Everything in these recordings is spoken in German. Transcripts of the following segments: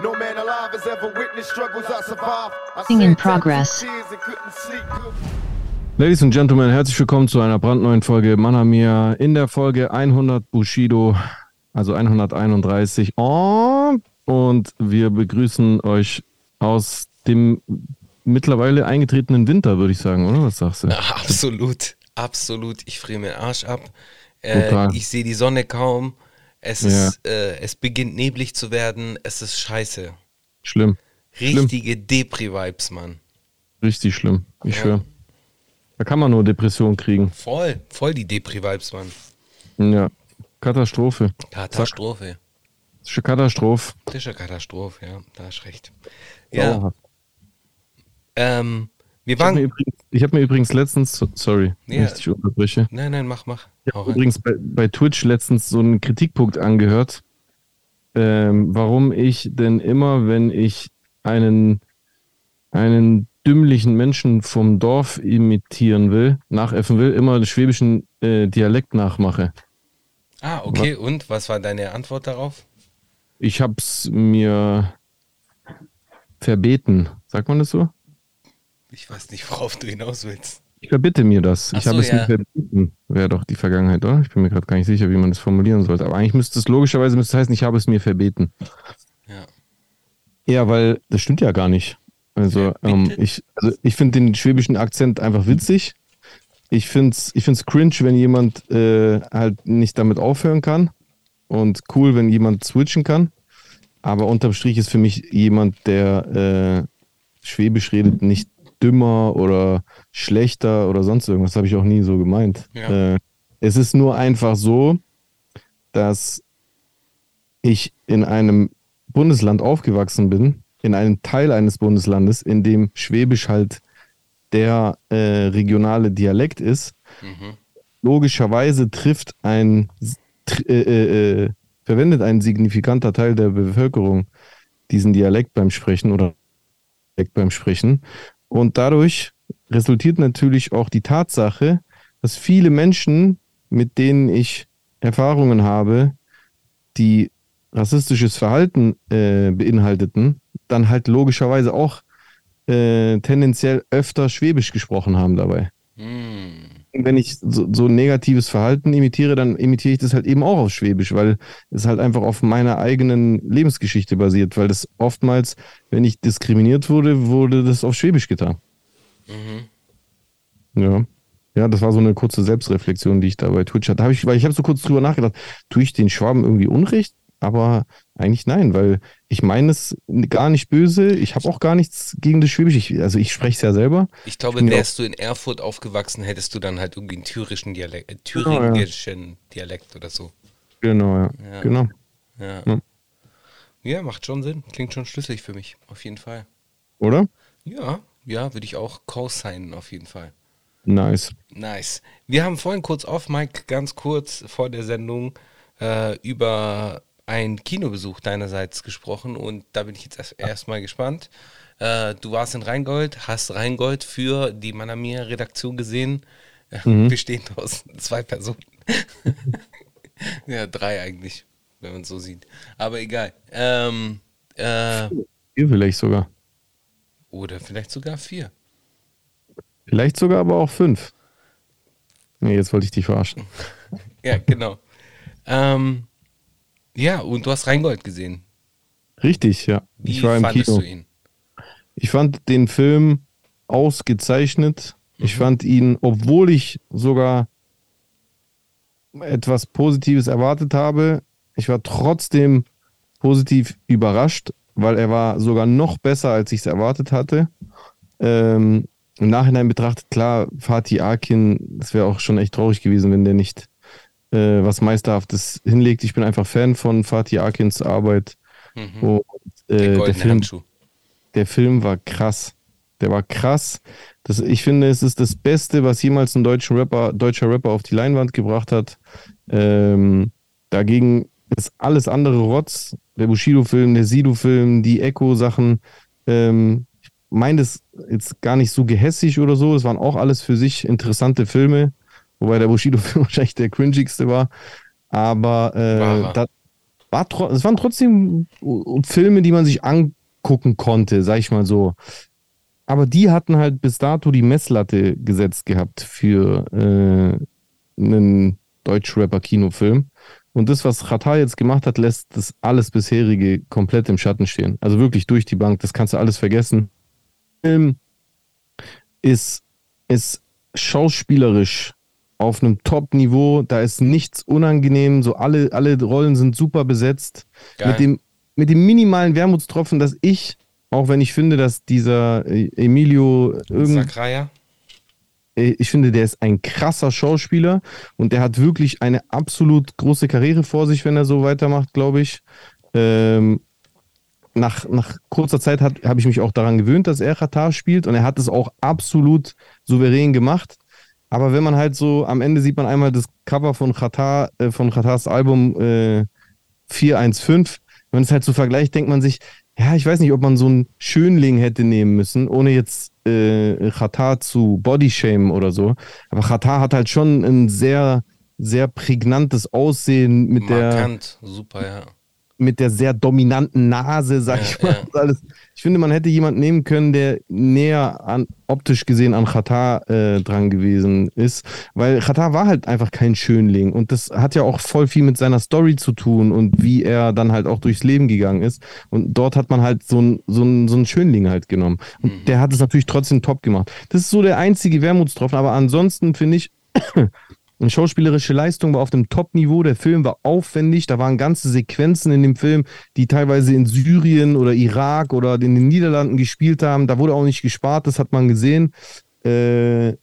No man alive has ever witnessed struggles I survived. I Thing in progress. Ladies and Gentlemen, herzlich willkommen zu einer brandneuen Folge Manamia. In der Folge 100 Bushido, also 131. Oh, und wir begrüßen euch aus dem mittlerweile eingetretenen Winter, würde ich sagen, oder? Was sagst du? Ja, absolut, absolut. Ich friere mir den Arsch ab. Äh, ich sehe die Sonne kaum. Es, Ja. ist, äh, es beginnt neblig zu werden. Es ist scheiße. Schlimm. Richtige Depri-Vibes, Mann. Richtig schlimm. Ich Ja. schwöre. Da kann man nur Depression kriegen. Voll, voll die Depri-Vibes, Mann. Ja. Katastrophe. Katastrophe. Das ist eine Katastrophe. Das ist eine Katastrophe, ja, da hast recht. Ja, ähm, wir Ich habe mir, waren. hab mir übrigens letztens, so- sorry, wenn Ja. ich dich unterbreche. Nein, nein, mach, mach. Ich habe übrigens bei, bei Twitch letztens so einen Kritikpunkt angehört, ähm, warum ich denn immer, wenn ich einen, einen dümmlichen Menschen vom Dorf imitieren will, nachäffen will, immer den schwäbischen äh, Dialekt nachmache. Ah, okay, und was war deine Antwort darauf? Ich hab's mir verbeten. Sagt man das so? Ich weiß nicht, worauf du hinaus willst. Ich verbitte mir das. Ach ich habe so, es mir ja. verbieten. Wäre doch die Vergangenheit, oder? Ich bin mir gerade gar nicht sicher, wie man das formulieren sollte. Aber eigentlich müsste es logischerweise müsste es heißen, ich habe es mir verbeten. Ja. Ja, weil das stimmt ja gar nicht. Also, ähm, ich, also ich finde den schwäbischen Akzent einfach witzig. Ich finde es ich find's cringe, wenn jemand äh, halt nicht damit aufhören kann. Und cool, wenn jemand switchen kann. Aber unterm Strich ist für mich jemand, der äh, Schwäbisch redet, nicht dümmer oder schlechter oder sonst irgendwas. habe ich auch nie so gemeint. Ja. Äh, es ist nur einfach so, dass ich in einem Bundesland aufgewachsen bin, in einem Teil eines Bundeslandes, in dem Schwäbisch halt der äh, regionale Dialekt ist. Mhm. Logischerweise trifft ein, äh, äh, äh, verwendet ein signifikanter Teil der Bevölkerung diesen Dialekt beim Sprechen oder Dialekt beim Sprechen. Und dadurch resultiert natürlich auch die Tatsache, dass viele Menschen, mit denen ich Erfahrungen habe, die rassistisches Verhalten äh, beinhalteten, dann halt logischerweise auch äh, tendenziell öfter Schwäbisch gesprochen haben dabei. Hm. Wenn ich so, so negatives Verhalten imitiere, dann imitiere ich das halt eben auch auf Schwäbisch, weil es halt einfach auf meiner eigenen Lebensgeschichte basiert, weil das oftmals, wenn ich diskriminiert wurde, wurde das auf Schwäbisch getan. Mhm. Ja. Ja, das war so eine kurze Selbstreflexion, die ich da bei Twitch hatte. Hab ich, weil ich habe so kurz drüber nachgedacht, tue ich den Schwaben irgendwie Unrecht? Aber eigentlich nein, weil ich meine es gar nicht böse. Ich habe auch gar nichts gegen das Schwäbisch. Ich, also ich spreche es ja selber. Ich glaube, mir wärst du in Erfurt aufgewachsen, hättest du dann halt irgendwie einen thürischen Dialekt, äh, Genau, ja. thüringischen Dialekt oder so. Genau, ja. Ja. Genau. Ja. Ja. ja, macht schon Sinn. Klingt schon schlüssig für mich, auf jeden Fall. Oder? Ja, ja, würde ich auch co-signen, auf jeden Fall. Nice. Nice. Wir haben vorhin kurz auf, Mike, ganz kurz vor der Sendung äh, über einen Kinobesuch deinerseits gesprochen und da bin ich jetzt erst, erstmal gespannt. Äh, du warst in Rheingold, hast Rheingold für die Manamia Redaktion gesehen, äh, Mhm. bestehend aus zwei Personen. ja, drei eigentlich, wenn man es so sieht. Aber egal. Ähm, äh, Hier vielleicht sogar. oder vielleicht sogar vier. Vielleicht sogar aber auch fünf. Nee, jetzt wollte ich dich verarschen. Ja, genau. Ähm, ja, und du hast Rheingold gesehen. Richtig, ja. Wie ich war im fandest Kino. du ihn? Ich fand den Film ausgezeichnet. Ich fand ihn, obwohl ich sogar etwas Positives erwartet habe, ich war trotzdem positiv überrascht, weil er war sogar noch besser, als ich es erwartet hatte. Ähm, Im Nachhinein betrachtet, klar, Fatih Akin, es wäre auch schon echt traurig gewesen, wenn der nicht äh, was Meisterhaftes hinlegt. Ich bin einfach Fan von Fatih Akins Arbeit. Mhm. Und, äh, Der der, Film, Handschuh. der Film war krass. Der war krass. Das, ich finde, es ist das Beste, was jemals ein deutscher Rapper, deutscher Rapper auf die Leinwand gebracht hat. Ähm, dagegen ist alles andere Rotz. Der Bushido-Film, der Sido-Film, die Echo-Sachen. Ähm, ich meine das jetzt gar nicht so gehässig oder so. Es waren auch alles für sich interessante Filme. Wobei der Bushido-Film wahrscheinlich der cringigste war. Aber äh, er. da, war es waren trotzdem Filme, die man sich angucken konnte, sag ich mal so. Aber die hatten halt bis dato die Messlatte gesetzt gehabt für äh, einen Deutsch-Rapper-Kinofilm. Und das, was Qatar jetzt gemacht hat, lässt das alles bisherige komplett im Schatten stehen. Also wirklich durch die Bank, das kannst du alles vergessen. Film ist, ist schauspielerisch auf einem Top-Niveau. Da ist nichts unangenehm. So alle, alle Rollen sind super besetzt. Mit dem, mit dem minimalen Wermutstropfen, dass ich auch wenn ich finde, dass dieser äh, Emilio Sakraya äh, ich finde, der ist ein krasser Schauspieler und der hat wirklich eine absolut große Karriere vor sich, wenn er so weitermacht, glaube ich. Ähm, nach, nach kurzer Zeit habe ich mich auch daran gewöhnt, dass er Katar spielt und er hat es auch absolut souverän gemacht. Aber wenn man halt so, am Ende sieht man einmal das Cover von Katar, äh, von Katars Album äh, 415. Wenn es halt so vergleicht, denkt man sich, ja, ich weiß nicht, ob man so einen Schönling hätte nehmen müssen, ohne jetzt äh, Qatar zu bodyshamen oder so. Aber Qatar hat halt schon ein sehr, sehr prägnantes Aussehen mit Markant, der. super, ja mit der sehr dominanten Nase, sag ja, ich mal. Ja. Alles. Ich finde, man hätte jemanden nehmen können, der näher an, optisch gesehen an Qatar äh, dran gewesen ist, weil Qatar war halt einfach kein Schönling und das hat ja auch voll viel mit seiner Story zu tun und wie er dann halt auch durchs Leben gegangen ist und dort hat man halt so einen so so ein Schönling halt genommen und mhm. der hat es natürlich trotzdem top gemacht. Das ist so der einzige Wermutstropfen, aber ansonsten finde ich Eine schauspielerische Leistung war auf dem Top-Niveau. Der Film war aufwendig. Da waren ganze Sequenzen in dem Film, die teilweise in Syrien oder Irak oder in den Niederlanden gespielt haben. Da wurde auch nicht gespart, das hat man gesehen. Äh,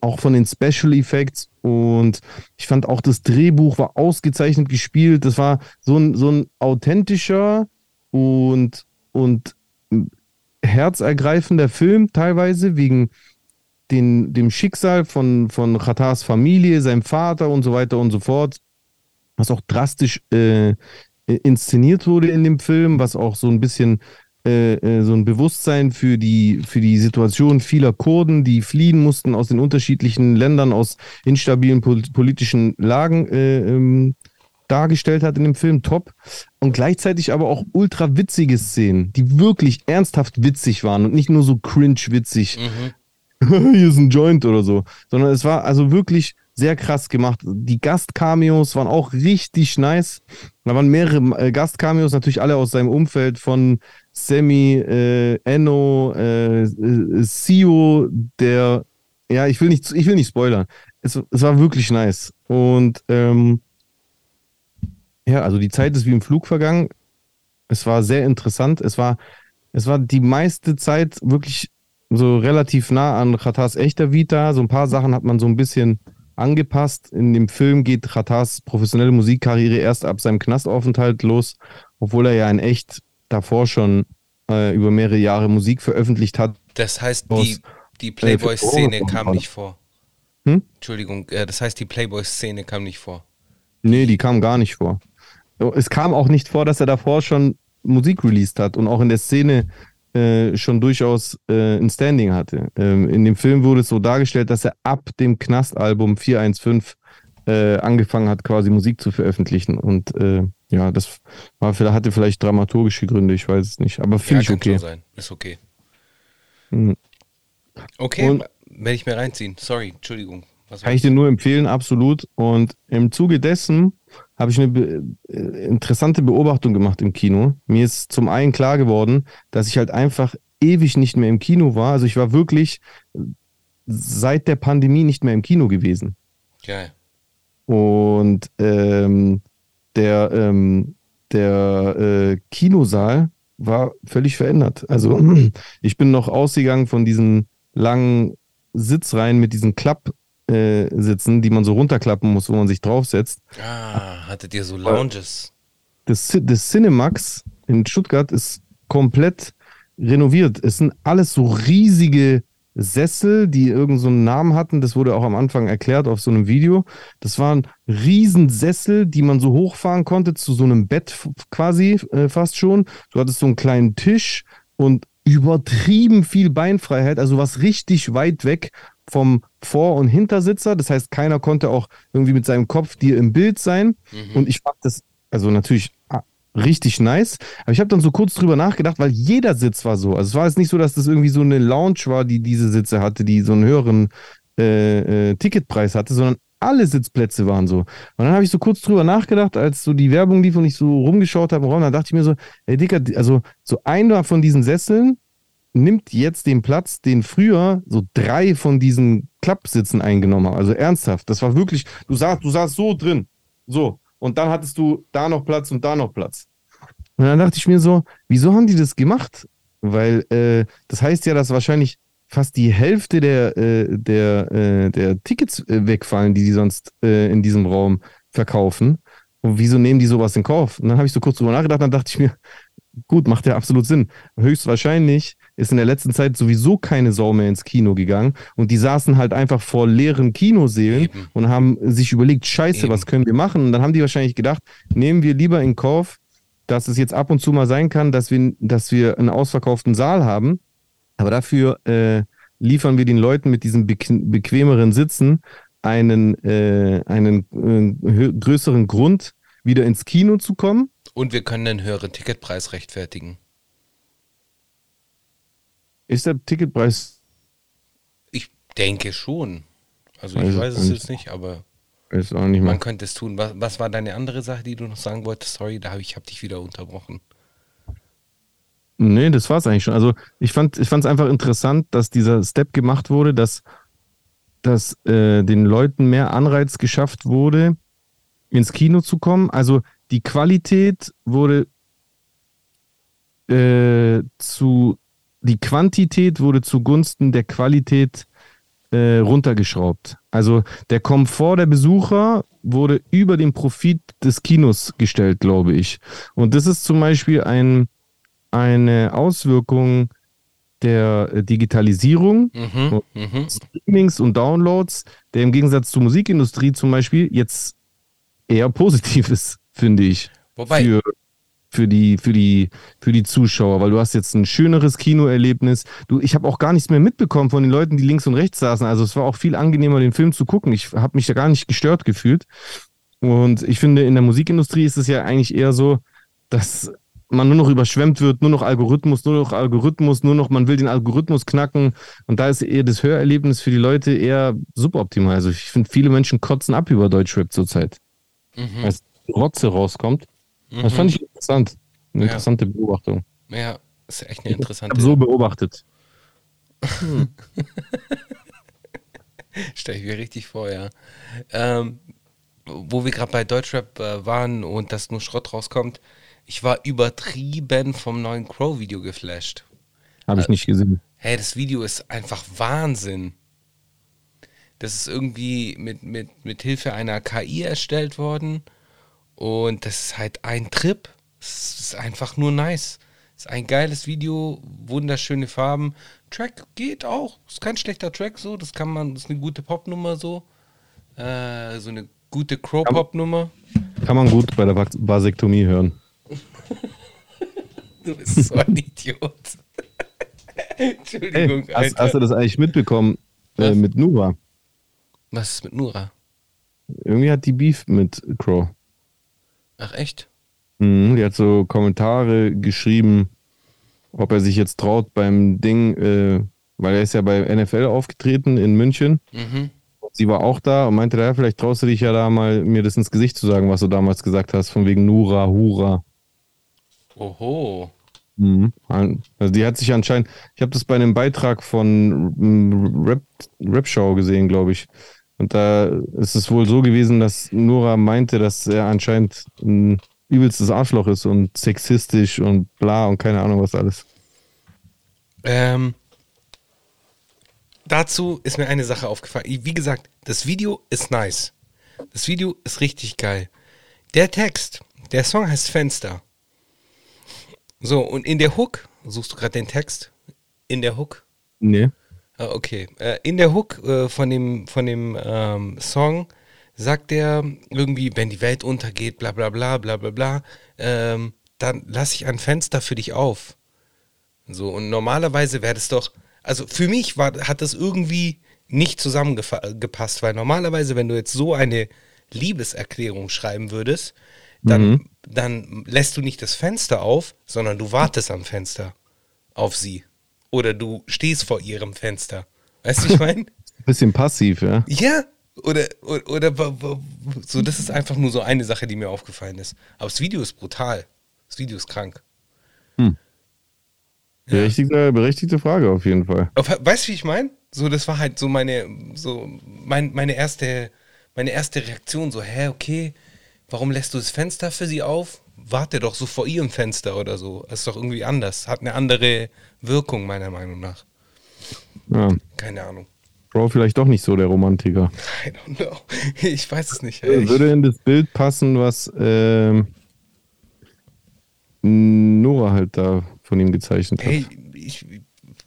auch von den Special Effects. Und ich fand auch das Drehbuch war ausgezeichnet gespielt. Das war so ein, so ein authentischer und, und herzergreifender Film teilweise wegen den, dem Schicksal von, von Khatars Familie, seinem Vater und so weiter und so fort, was auch drastisch äh, inszeniert wurde in dem Film, was auch so ein bisschen äh, äh, so ein Bewusstsein für die, für die Situation vieler Kurden, die fliehen mussten aus den unterschiedlichen Ländern, aus instabilen pol politischen Lagen äh, ähm, dargestellt hat in dem Film, top. Und gleichzeitig aber auch ultra witzige Szenen, die wirklich ernsthaft witzig waren und nicht nur so cringe witzig. Mhm. hier ist ein Joint oder so, sondern es war also wirklich sehr krass gemacht. Die Gastcameos waren auch richtig nice. Da waren mehrere äh, Gastcameos, natürlich alle aus seinem Umfeld von Sammy, äh, Enno, äh, der, ja, ich will nicht, ich will nicht spoilern. Es, es war wirklich nice. Und ähm, ja, also die Zeit ist wie im Flug vergangen. Es war sehr interessant. Es war, es war die meiste Zeit wirklich so relativ nah an Khatars echter Vita. So ein paar Sachen hat man so ein bisschen angepasst. In dem Film geht Khatars professionelle Musikkarriere erst ab seinem Knastaufenthalt los, obwohl er ja in echt davor schon äh, über mehrere Jahre Musik veröffentlicht hat. Das heißt, die, die Playboy-Szene kam nicht vor. Hm? Entschuldigung, äh, das heißt, die Playboy-Szene kam nicht vor. Nee, die kam gar nicht vor. Es kam auch nicht vor, dass er davor schon Musik released hat und auch in der Szene äh, schon durchaus äh, ein Standing hatte. Ähm, in dem Film wurde es so dargestellt, dass er ab dem Knastalbum 415 äh, angefangen hat, quasi Musik zu veröffentlichen. Und äh, ja, das war, hatte vielleicht dramaturgische Gründe, ich weiß es nicht. Aber finde ja, ich okay. Sein. Ist okay. Mhm. Okay, Und, werde ich mir reinziehen. Sorry, Entschuldigung. kann ich dir nur empfehlen, absolut. Und im Zuge dessen habe ich eine be äh, interessante Beobachtung gemacht im Kino. Mir ist zum einen klar geworden, dass ich halt einfach ewig nicht mehr im Kino war. Also ich war wirklich seit der Pandemie nicht mehr im Kino gewesen. Geil. Und ähm, der, ähm, der äh, Kinosaal war völlig verändert. Also ich bin noch ausgegangen von diesen langen Sitzreihen mit diesen Klapp äh, sitzen, die man so runterklappen muss, wo man sich draufsetzt. Ah, hattet ihr so Lounges? Das, das Cinemax in Stuttgart ist komplett renoviert. Es sind alles so riesige Sessel, die irgendeinen so Namen hatten. Das wurde auch am Anfang erklärt auf so einem Video. Das waren Riesensessel, die man so hochfahren konnte zu so einem Bett quasi äh, fast schon. Du hattest so einen kleinen Tisch und übertrieben viel Beinfreiheit, also was richtig weit weg vom Vor- und Hintersitzer. Das heißt, keiner konnte auch irgendwie mit seinem Kopf dir im Bild sein. Mhm. Und ich fand das also natürlich ah, richtig nice. Aber ich habe dann so kurz drüber nachgedacht, weil jeder Sitz war so. Also es war jetzt nicht so, dass das irgendwie so eine Lounge war, die diese Sitze hatte, die so einen höheren äh, äh, Ticketpreis hatte, sondern alle Sitzplätze waren so. Und dann habe ich so kurz drüber nachgedacht, als so die Werbung lief und ich so rumgeschaut habe im Raum, dann dachte ich mir so, ey Dicker, also so einer von diesen Sesseln nimmt jetzt den Platz, den früher so drei von diesen Klappsitzen eingenommen haben. Also ernsthaft, das war wirklich, du saßt, du saßt so drin, so. Und dann hattest du da noch Platz und da noch Platz. Und dann dachte ich mir so, wieso haben die das gemacht? Weil äh, das heißt ja, dass wahrscheinlich fast die Hälfte der, äh, der, äh, der Tickets äh, wegfallen, die die sonst äh, in diesem Raum verkaufen. Und wieso nehmen die sowas in Kauf? Und dann habe ich so kurz drüber nachgedacht, dann dachte ich mir, gut, macht ja absolut Sinn. Höchstwahrscheinlich ist in der letzten Zeit sowieso keine Sau mehr ins Kino gegangen und die saßen halt einfach vor leeren Kinoseelen Eben. und haben sich überlegt, scheiße, Eben. was können wir machen? Und dann haben die wahrscheinlich gedacht, nehmen wir lieber in Kauf, dass es jetzt ab und zu mal sein kann, dass wir, dass wir einen ausverkauften Saal haben, aber dafür äh, liefern wir den Leuten mit diesen bequ bequemeren Sitzen einen, äh, einen äh, größeren Grund, wieder ins Kino zu kommen. Und wir können einen höheren Ticketpreis rechtfertigen. Ist der Ticketpreis, Ich denke schon. Also ich es weiß es jetzt nicht, aber nicht man könnte es tun. Was, was war deine andere Sache, die du noch sagen wolltest? Sorry, da habe ich hab dich wieder unterbrochen. Nee, das war's eigentlich schon. Also ich fand ich fand's einfach interessant, dass dieser Step gemacht wurde, dass, dass äh, den Leuten mehr Anreiz geschafft wurde, ins Kino zu kommen. Also die Qualität wurde äh, zu, die Quantität wurde zugunsten der Qualität äh, runtergeschraubt. Also der Komfort der Besucher wurde über den Profit des Kinos gestellt, glaube ich. Und das ist zum Beispiel ein, eine Auswirkung der äh, Digitalisierung, Mhm, mhm. Streamings und Downloads, der im Gegensatz zur Musikindustrie zum Beispiel jetzt eher positiv ist, finde ich. Wobei, Für, die, für, die, für die Zuschauer, weil du hast jetzt ein schöneres Kinoerlebnis. Du, ich habe auch gar nichts mehr mitbekommen von den Leuten, die links und rechts saßen. Also es war auch viel angenehmer, den Film zu gucken. Ich habe mich da gar nicht gestört gefühlt. Und ich finde, in der Musikindustrie ist es ja eigentlich eher so, dass man nur noch überschwemmt wird, nur noch Algorithmus, nur noch Algorithmus, nur noch, man will den Algorithmus knacken. Und da ist eher das Hörerlebnis für die Leute eher suboptimal. Also ich finde, viele Menschen kotzen ab über Deutschrap zurzeit. mhm, Als Rotze rauskommt. Das mhm. fand ich interessant. Eine Ja. interessante Beobachtung. ja, ist echt eine Ich habe interessante. so beobachtet. Stell ich mir richtig vor, ja. Ähm, wo wir gerade bei Deutschrap äh, waren und dass nur Schrott rauskommt, ich war übertrieben vom neuen Crow-Video geflasht. Habe ich nicht gesehen. Hey, das Video ist einfach Wahnsinn. Das ist irgendwie mit, mit, mit Hilfe einer KI erstellt worden. Und das ist halt ein Trip. Es ist einfach nur nice. Es ist ein geiles Video, wunderschöne Farben. Track geht auch. Ist kein schlechter Track so. Das kann man, das ist eine gute Popnummer so. Äh, so eine gute Crow-Pop-Nummer. Kann man gut bei der Vas- Vasektomie hören. Du bist so ein Idiot. Entschuldigung, Hey, hast, hast du das eigentlich mitbekommen äh, mit Nura? Was ist mit Nura? Irgendwie hat die Beef mit Crow. Ach echt? Mhm, die hat so Kommentare geschrieben, ob er sich jetzt traut beim Ding, äh, weil er ist ja bei NFL aufgetreten in München. Mhm. Sie war auch da und meinte, ja, vielleicht traust du dich ja da mal, mir das ins Gesicht zu sagen, was du damals gesagt hast, von wegen Nura, Hura. Oho. Mhm. Also die hat sich anscheinend, ich habe das bei einem Beitrag von Rap, Rap Show gesehen, glaube ich. Und da ist es wohl so gewesen, dass Nora meinte, dass er anscheinend ein übelstes Arschloch ist und sexistisch und bla und keine Ahnung was alles. Ähm, dazu ist mir eine Sache aufgefallen. Wie gesagt, das Video ist nice. Das Video ist richtig geil. Der Text, der Song heißt Fenster. So, und in der Hook, suchst du gerade den Text? In der Hook? Nee. Ah, okay. Äh, in der Hook äh, von dem, von dem ähm, Song sagt er irgendwie, wenn die Welt untergeht, bla bla bla bla bla bla, ähm, dann lasse ich ein Fenster für dich auf. So, und normalerweise wäre das doch, also für mich war, hat das irgendwie nicht zusammengepasst, weil normalerweise, wenn du jetzt so eine Liebeserklärung schreiben würdest, dann, Mhm. dann lässt du nicht das Fenster auf, sondern du wartest am Fenster auf sie. Oder du stehst vor ihrem Fenster. Weißt du, ich meine? Bisschen passiv, ja. Ja, oder, oder, oder so, das ist einfach nur so eine Sache, die mir aufgefallen ist. Aber das Video ist brutal. Das Video ist krank. Berechtigte, berechtigte Frage auf jeden Fall. Weißt du, wie ich meine? So, das war halt so meine, so mein, meine erste, meine erste Reaktion, so, hä, okay, warum lässt du das Fenster für sie auf? Warte doch so vor ihrem Fenster oder so. Das ist doch irgendwie anders. Hat eine andere Wirkung, meiner Meinung nach. Ja. Keine Ahnung. Bro, vielleicht doch nicht so der Romantiker. I don't know. Ich weiß es nicht. ey. Würde in das Bild passen, was ähm, Nora halt da von ihm gezeichnet hat. hey, ich,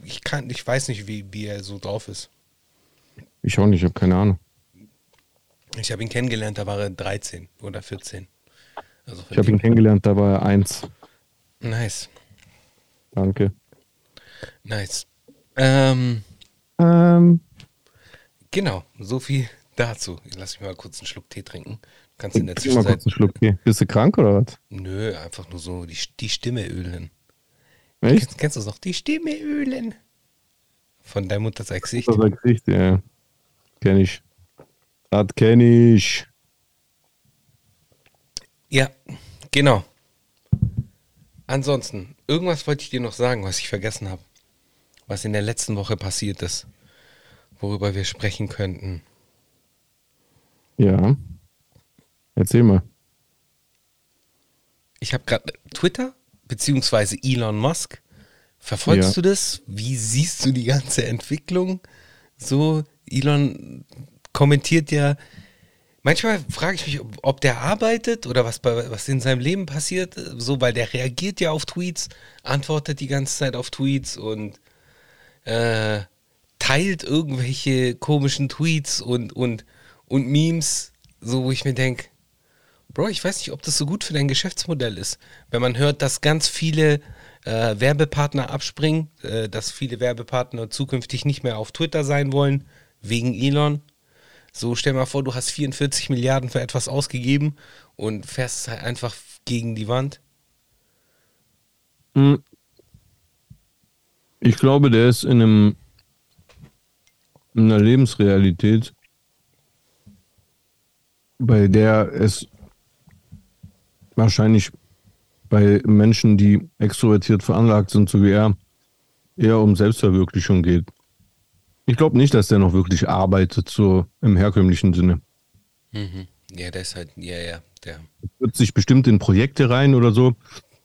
ich kann, ich weiß nicht, wie, wie er so drauf ist. Ich auch nicht, ich habe keine Ahnung. Ich habe ihn kennengelernt, da war er 13 oder 14. Also Ich habe ihn kennengelernt, da war er eins. Nice, Danke. nice. Ähm, Ähm, genau, so viel dazu. Lass mich mal kurz einen Schluck Tee trinken. Du kannst in der trink mal Zwischenzeit. kurz einen Schluck Tee. Bist du krank oder was? Nö, einfach nur so die, die Stimme ölen. Echt? Kennst, kennst du es noch? Die Stimme ölen. Von deiner Mutter sein Gesicht. Das ist Gesicht, ja. Kenn ich. Das kenn ich. Ja, genau. Ansonsten, irgendwas wollte ich dir noch sagen, was ich vergessen habe. Was in der letzten Woche passiert ist. Worüber wir sprechen könnten. Ja. Erzähl mal. Ich habe gerade Twitter, beziehungsweise Elon Musk. Verfolgst Ja. du das? Wie siehst du die ganze Entwicklung? So, Elon kommentiert ja. Manchmal frage ich mich, ob, der arbeitet oder was, bei, was in seinem Leben passiert. So, weil der reagiert ja auf Tweets, antwortet die ganze Zeit auf Tweets und äh, teilt irgendwelche komischen Tweets und, und, und Memes, so wo ich mir denke, Bro, ich weiß nicht, ob das so gut für dein Geschäftsmodell ist. Wenn man hört, dass ganz viele äh, Werbepartner abspringen, äh, dass viele Werbepartner zukünftig nicht mehr auf Twitter sein wollen, wegen Elon. So, stell mal vor, du hast 44 Milliarden für etwas ausgegeben und fährst halt einfach gegen die Wand. Hm. Ich glaube, der ist in einem in einer Lebensrealität, bei der es wahrscheinlich bei Menschen, die extrovertiert veranlagt sind, so wie er, eher um Selbstverwirklichung geht. Ich glaube nicht, dass der noch wirklich arbeitet, so im herkömmlichen Sinne. Ja, der ist halt, ja, ja, der. wird sich bestimmt in Projekte rein oder so.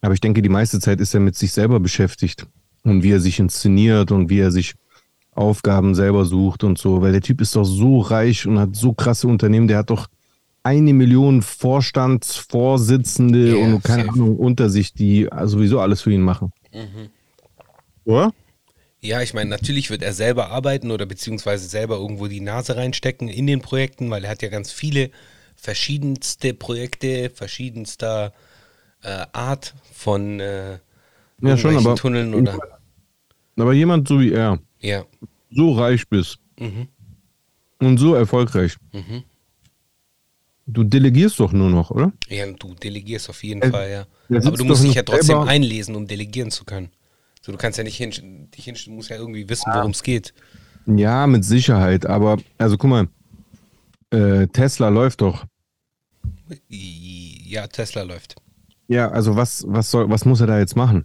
Aber ich denke, die meiste Zeit ist er mit sich selber beschäftigt und wie er sich inszeniert und wie er sich Aufgaben selber sucht und so. Weil der Typ ist doch so reich und hat so krasse Unternehmen. Der hat doch eine Million Vorstandsvorsitzende Ja, und keine safe. Ahnung unter sich, die sowieso alles für ihn machen. Oder? Ja, ich meine, natürlich wird er selber arbeiten oder beziehungsweise selber irgendwo die Nase reinstecken in den Projekten, weil er hat ja ganz viele verschiedenste Projekte, verschiedenster äh, Art von äh, Ja, schon, aber- Tunneln oder Aber jemand so wie er, ja. so reich bist Mhm. und so erfolgreich, Mhm. du delegierst doch nur noch, oder? Ja, du delegierst auf jeden Er- Fall, ja. Aber du musst dich ja trotzdem selber- einlesen, um delegieren zu können. So, du kannst ja nicht hin, dich hin, du musst ja irgendwie wissen, worum es geht. Ja, mit Sicherheit, aber also guck mal, äh, Tesla läuft doch. Ja, Tesla läuft. Ja, also was, was soll, was muss er da jetzt machen?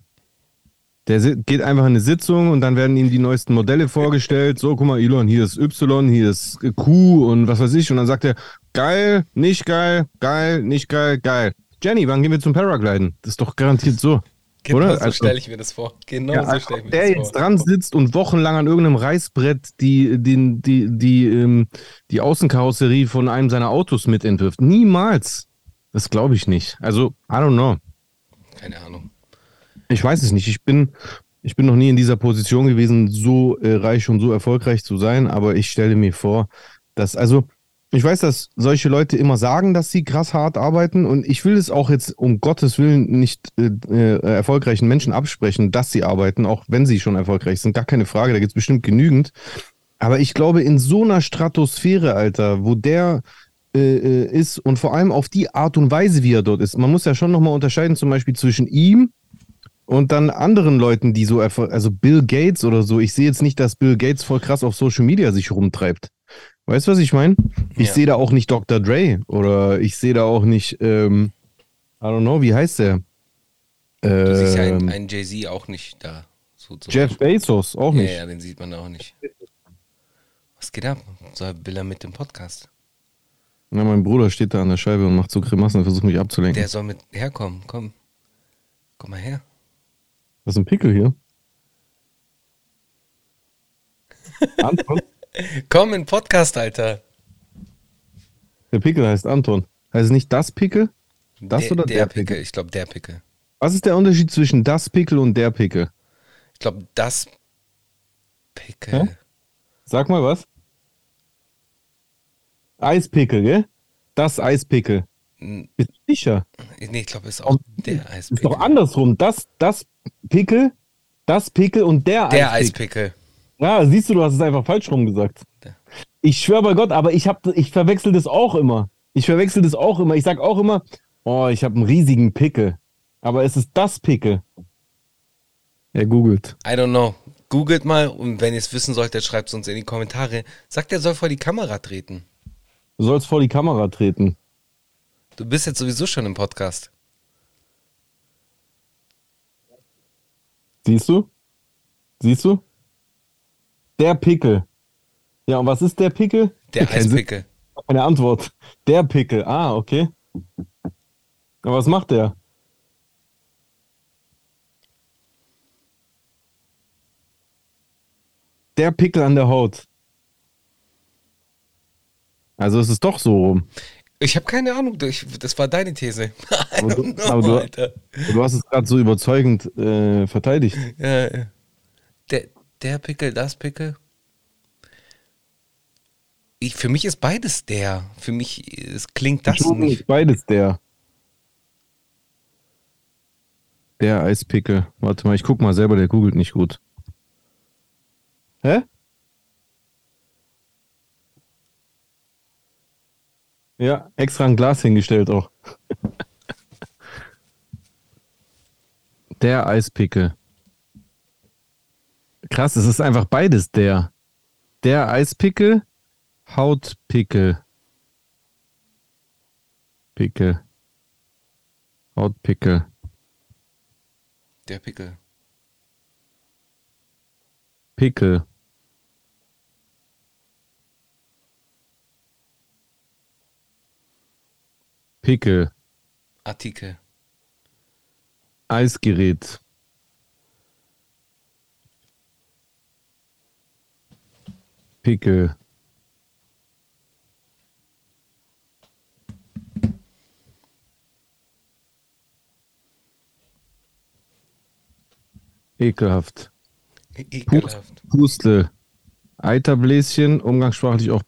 Der geht einfach in eine Sitzung und dann werden ihm die neuesten Modelle vorgestellt. So, guck mal, Elon, hier ist Y, hier ist Q und was weiß ich. Und dann sagt er, geil, nicht geil, geil, nicht geil, geil. Jenny, wann gehen wir zum Paragliden? Das ist doch garantiert so. Genau Oder? so Also- stelle ich mir das vor. Genau Ja, so als stelle ich mir der das jetzt vor. dran sitzt und wochenlang an irgendeinem Reißbrett die, die, die, die, ähm, die Außenkarosserie von einem seiner Autos mitentwirft. Niemals. Das glaube ich nicht. Also, I don't know. Keine Ahnung. Ich weiß es nicht. Ich bin, ich bin noch nie in dieser Position gewesen, so äh, reich und so erfolgreich zu sein, aber ich stelle mir vor, dass, also, ich weiß, dass solche Leute immer sagen, dass sie krass hart arbeiten und ich will es auch jetzt um Gottes Willen nicht äh, äh, erfolgreichen Menschen absprechen, dass sie arbeiten, auch wenn sie schon erfolgreich sind. Gar keine Frage, da gibt es bestimmt genügend. Aber ich glaube, in so einer Stratosphäre, Alter, wo der äh, äh, ist und vor allem auf die Art und Weise, wie er dort ist. Man muss ja schon nochmal unterscheiden, zum Beispiel zwischen ihm und dann anderen Leuten, die so einfach, also Bill Gates oder so. Ich sehe jetzt nicht, dass Bill Gates voll krass auf Social Media sich rumtreibt. Weißt du, was ich meine? Ich Ja. sehe da auch nicht Dr. Dre oder ich sehe da auch nicht, ähm, I don't know, wie heißt der? Du siehst ja einen, Ähm, einen Jay-Z auch nicht da. So Jeff Bezos, auch Ja, nicht. ja, den sieht man auch nicht. Was geht ab? So will er mit dem Podcast. Na, mein Bruder steht da an der Scheibe und macht so Grimassen und versucht mich abzulenken. Der soll mit herkommen. Komm. Komm mal her. Was ist ein Pickel hier? Anton? Komm in Podcast, Alter. Der Pickel heißt Anton. Heißt es nicht das Pickel? Das der, oder der der Pickel? Pickel? Ich glaube, der Pickel. Was ist der Unterschied zwischen das Pickel und der Pickel? Ich glaube, das Pickel. Hä? Sag mal was. Eispickel, gell? Das Eispickel. Bist du sicher? Nee, ich glaube, es ist auch der Ist Eispickel. doch andersrum. Das, das Pickel, das Pickel und der, Der Eispickel. Eispickel. Ja, siehst du, du hast es einfach falsch rum gesagt. Ich schwöre bei Gott, aber ich, hab, ich verwechsel das auch immer. Ich verwechsel das auch immer. Ich sag auch immer, oh, ich habe einen riesigen Pickel. Aber es ist das Pickel. Er googelt. I don't know. Googelt mal und wenn ihr es wissen solltet, schreibt es uns in die Kommentare. Sagt, er soll vor die Kamera treten. Du sollst vor die Kamera treten. Du bist jetzt sowieso schon im Podcast. Siehst du? Siehst du? Der Pickel. Ja, und was ist der Pickel? Der. Eispickel. Eine Antwort. Der Pickel. Ah, okay. Aber was macht der? Der Pickel an der Haut. Also es ist doch so rum. Ich habe keine Ahnung. Ich, das war deine These. Aber du- know, aber du-. Du hast es gerade so überzeugend äh, verteidigt. Ja, ja. Der, der Pickel, das Pickel. Ich, für mich ist beides der. Für mich es klingt das Schon nicht. ist Beides der. Der Eispickel. Warte mal, ich guck mal selber, der googelt nicht gut. Hä? Ja, extra ein Glas hingestellt auch. der Eispickel. Krass, es ist einfach beides der. Der Eispickel, Hautpickel. Pickel. Hautpickel. Der Pickel. Pickel. Pickel. Artikel. Eisgerät. Pickel. Ekelhaft. Ekelhaft. Pustel. Eiterbläschen, umgangssprachlich auch.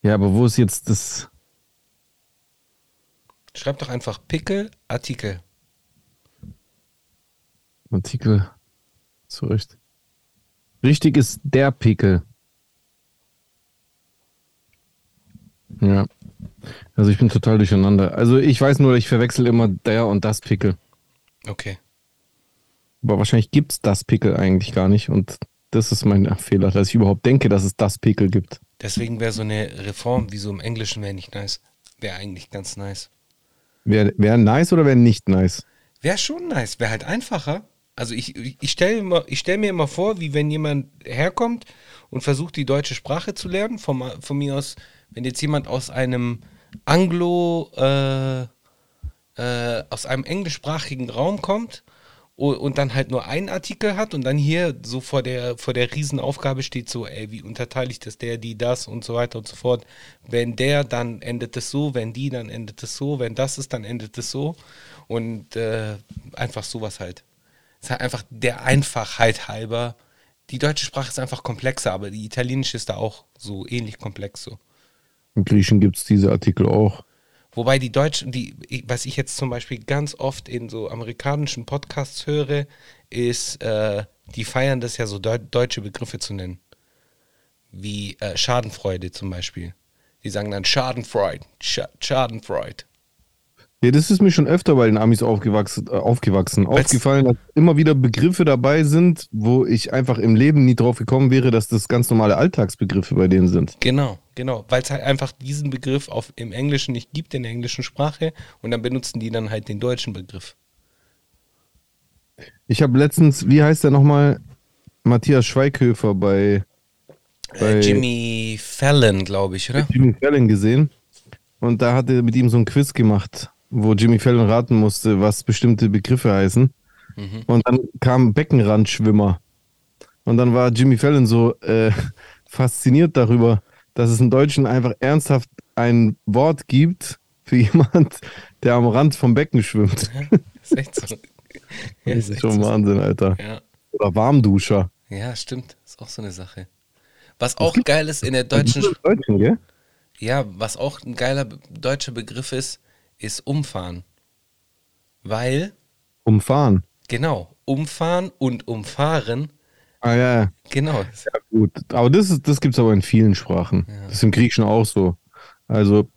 Ja, aber wo ist jetzt das? Schreib doch einfach Pickel, Artikel. Artikel. Zu Recht. Richtig ist der Pickel. Ja. Also ich bin total durcheinander. Also ich weiß nur, ich verwechsel immer der und das Pickel. Okay. Aber wahrscheinlich gibt es das Pickel eigentlich gar nicht. Und das ist mein Fehler, dass ich überhaupt denke, dass es das Pickel gibt. Deswegen wäre so eine Reform wie so im Englischen wäre nicht nice. Wäre eigentlich ganz nice. Wäre wär nice oder wäre nicht nice? Wäre schon nice, wäre halt einfacher. Also ich, ich stelle mir, stell mir immer vor, wie wenn jemand herkommt und versucht, die deutsche Sprache zu lernen. Von, von mir aus, wenn jetzt jemand aus einem Anglo, äh, äh, aus einem englischsprachigen Raum kommt und, dann halt nur einen Artikel hat und dann hier so vor der, vor der Riesenaufgabe steht so, ey, wie unterteile ich das, der, die, das und so weiter und so fort. Wenn der, dann endet es so, wenn die, dann endet es so, wenn das ist, dann endet es so. Und äh, einfach sowas halt. Es ist halt einfach der Einfachheit halber. Die deutsche Sprache ist einfach komplexer, aber die italienische ist da auch so ähnlich komplex so. Im Griechen gibt es diese Artikel auch. Wobei die Deutschen, die, was ich jetzt zum Beispiel ganz oft in so amerikanischen Podcasts höre, ist, äh, die feiern das ja so deu deutsche Begriffe zu nennen. Wie äh, Schadenfreude zum Beispiel. Die sagen dann Schadenfreude. Scha Schadenfreude. Ja, das ist mir schon öfter bei den Amis aufgewachsen, äh, aufgewachsen. aufgefallen, dass immer wieder Begriffe dabei sind, wo ich einfach im Leben nie drauf gekommen wäre, dass das ganz normale Alltagsbegriffe bei denen sind. Genau, genau. Weil es halt einfach diesen Begriff auf, im Englischen nicht gibt, in der englischen Sprache. Und dann benutzen die dann halt den deutschen Begriff. Ich habe letztens, wie heißt der nochmal? Matthias Schweighöfer bei, Äh, bei Jimmy Fallon, glaube ich, oder? Jimmy Fallon gesehen. Und da hat er mit ihm so ein Quiz gemacht, wo Jimmy Fallon raten musste, was bestimmte Begriffe heißen. Und dann kam Beckenrandschwimmer. Und dann war Jimmy Fallon so äh, fasziniert darüber, dass es im Deutschen einfach ernsthaft ein Wort gibt für jemand, der am Rand vom Becken schwimmt. ist echt so. Ja, Das ist echt schon so. Wahnsinn, Alter. Ja. Oder Warmduscher. ja, stimmt. Ist auch so eine Sache. Was auch geil ist in der deutschen Deutschen, gell? Ja, was auch ein geiler deutscher Begriff ist, ist umfahren. Weil, Umfahren. genau, umfahren und umfahren, Ah ja, ja. genau. Ja, gut. Aber das, ist- das gibt es aber in vielen Sprachen. Das ist im Griechischen auch so. Also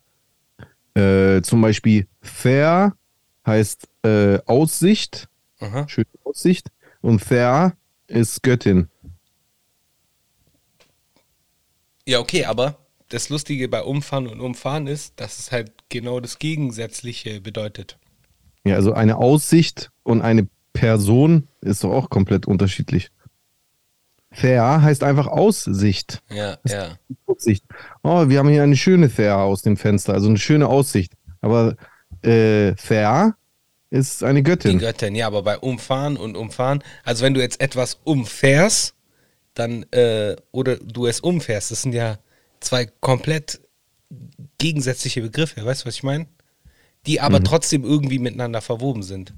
äh, zum Beispiel fair heißt äh, Aussicht, Aha. schöne Aussicht. Und Thea ist Göttin. Ja, okay, aber das Lustige bei umfahren und umfahren ist, dass es halt genau das Gegensätzliche bedeutet. Ja, also eine Aussicht und eine Person ist doch auch komplett unterschiedlich. Thea heißt einfach Aussicht. Ja, ja. Aussicht. Oh, wir haben hier eine schöne Thea aus dem Fenster, also eine schöne Aussicht. Aber äh, Thea ist eine Die Göttin. Göttin, ja, aber bei umfahren und umfahren, also wenn du jetzt etwas umfährst, dann, äh, oder du es umfährst, das sind ja zwei komplett gegensätzliche Begriffe, weißt du, was ich meine? Die aber trotzdem irgendwie miteinander verwoben sind.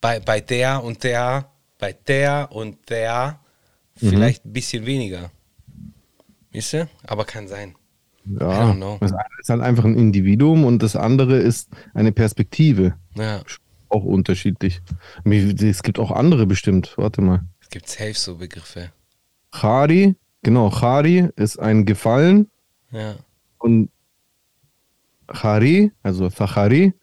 Bei, bei der und der, bei der und der vielleicht ein bisschen weniger. Wisst ihr? Aber kann sein. Ja, das eine ist halt einfach ein Individuum und das andere ist eine Perspektive. Ja, Auch unterschiedlich. Es gibt auch andere bestimmt. Warte mal. es gibt safe so Begriffe. Chari, genau, Chari ist ein Gefallen Ja. und Chari, also Zachari,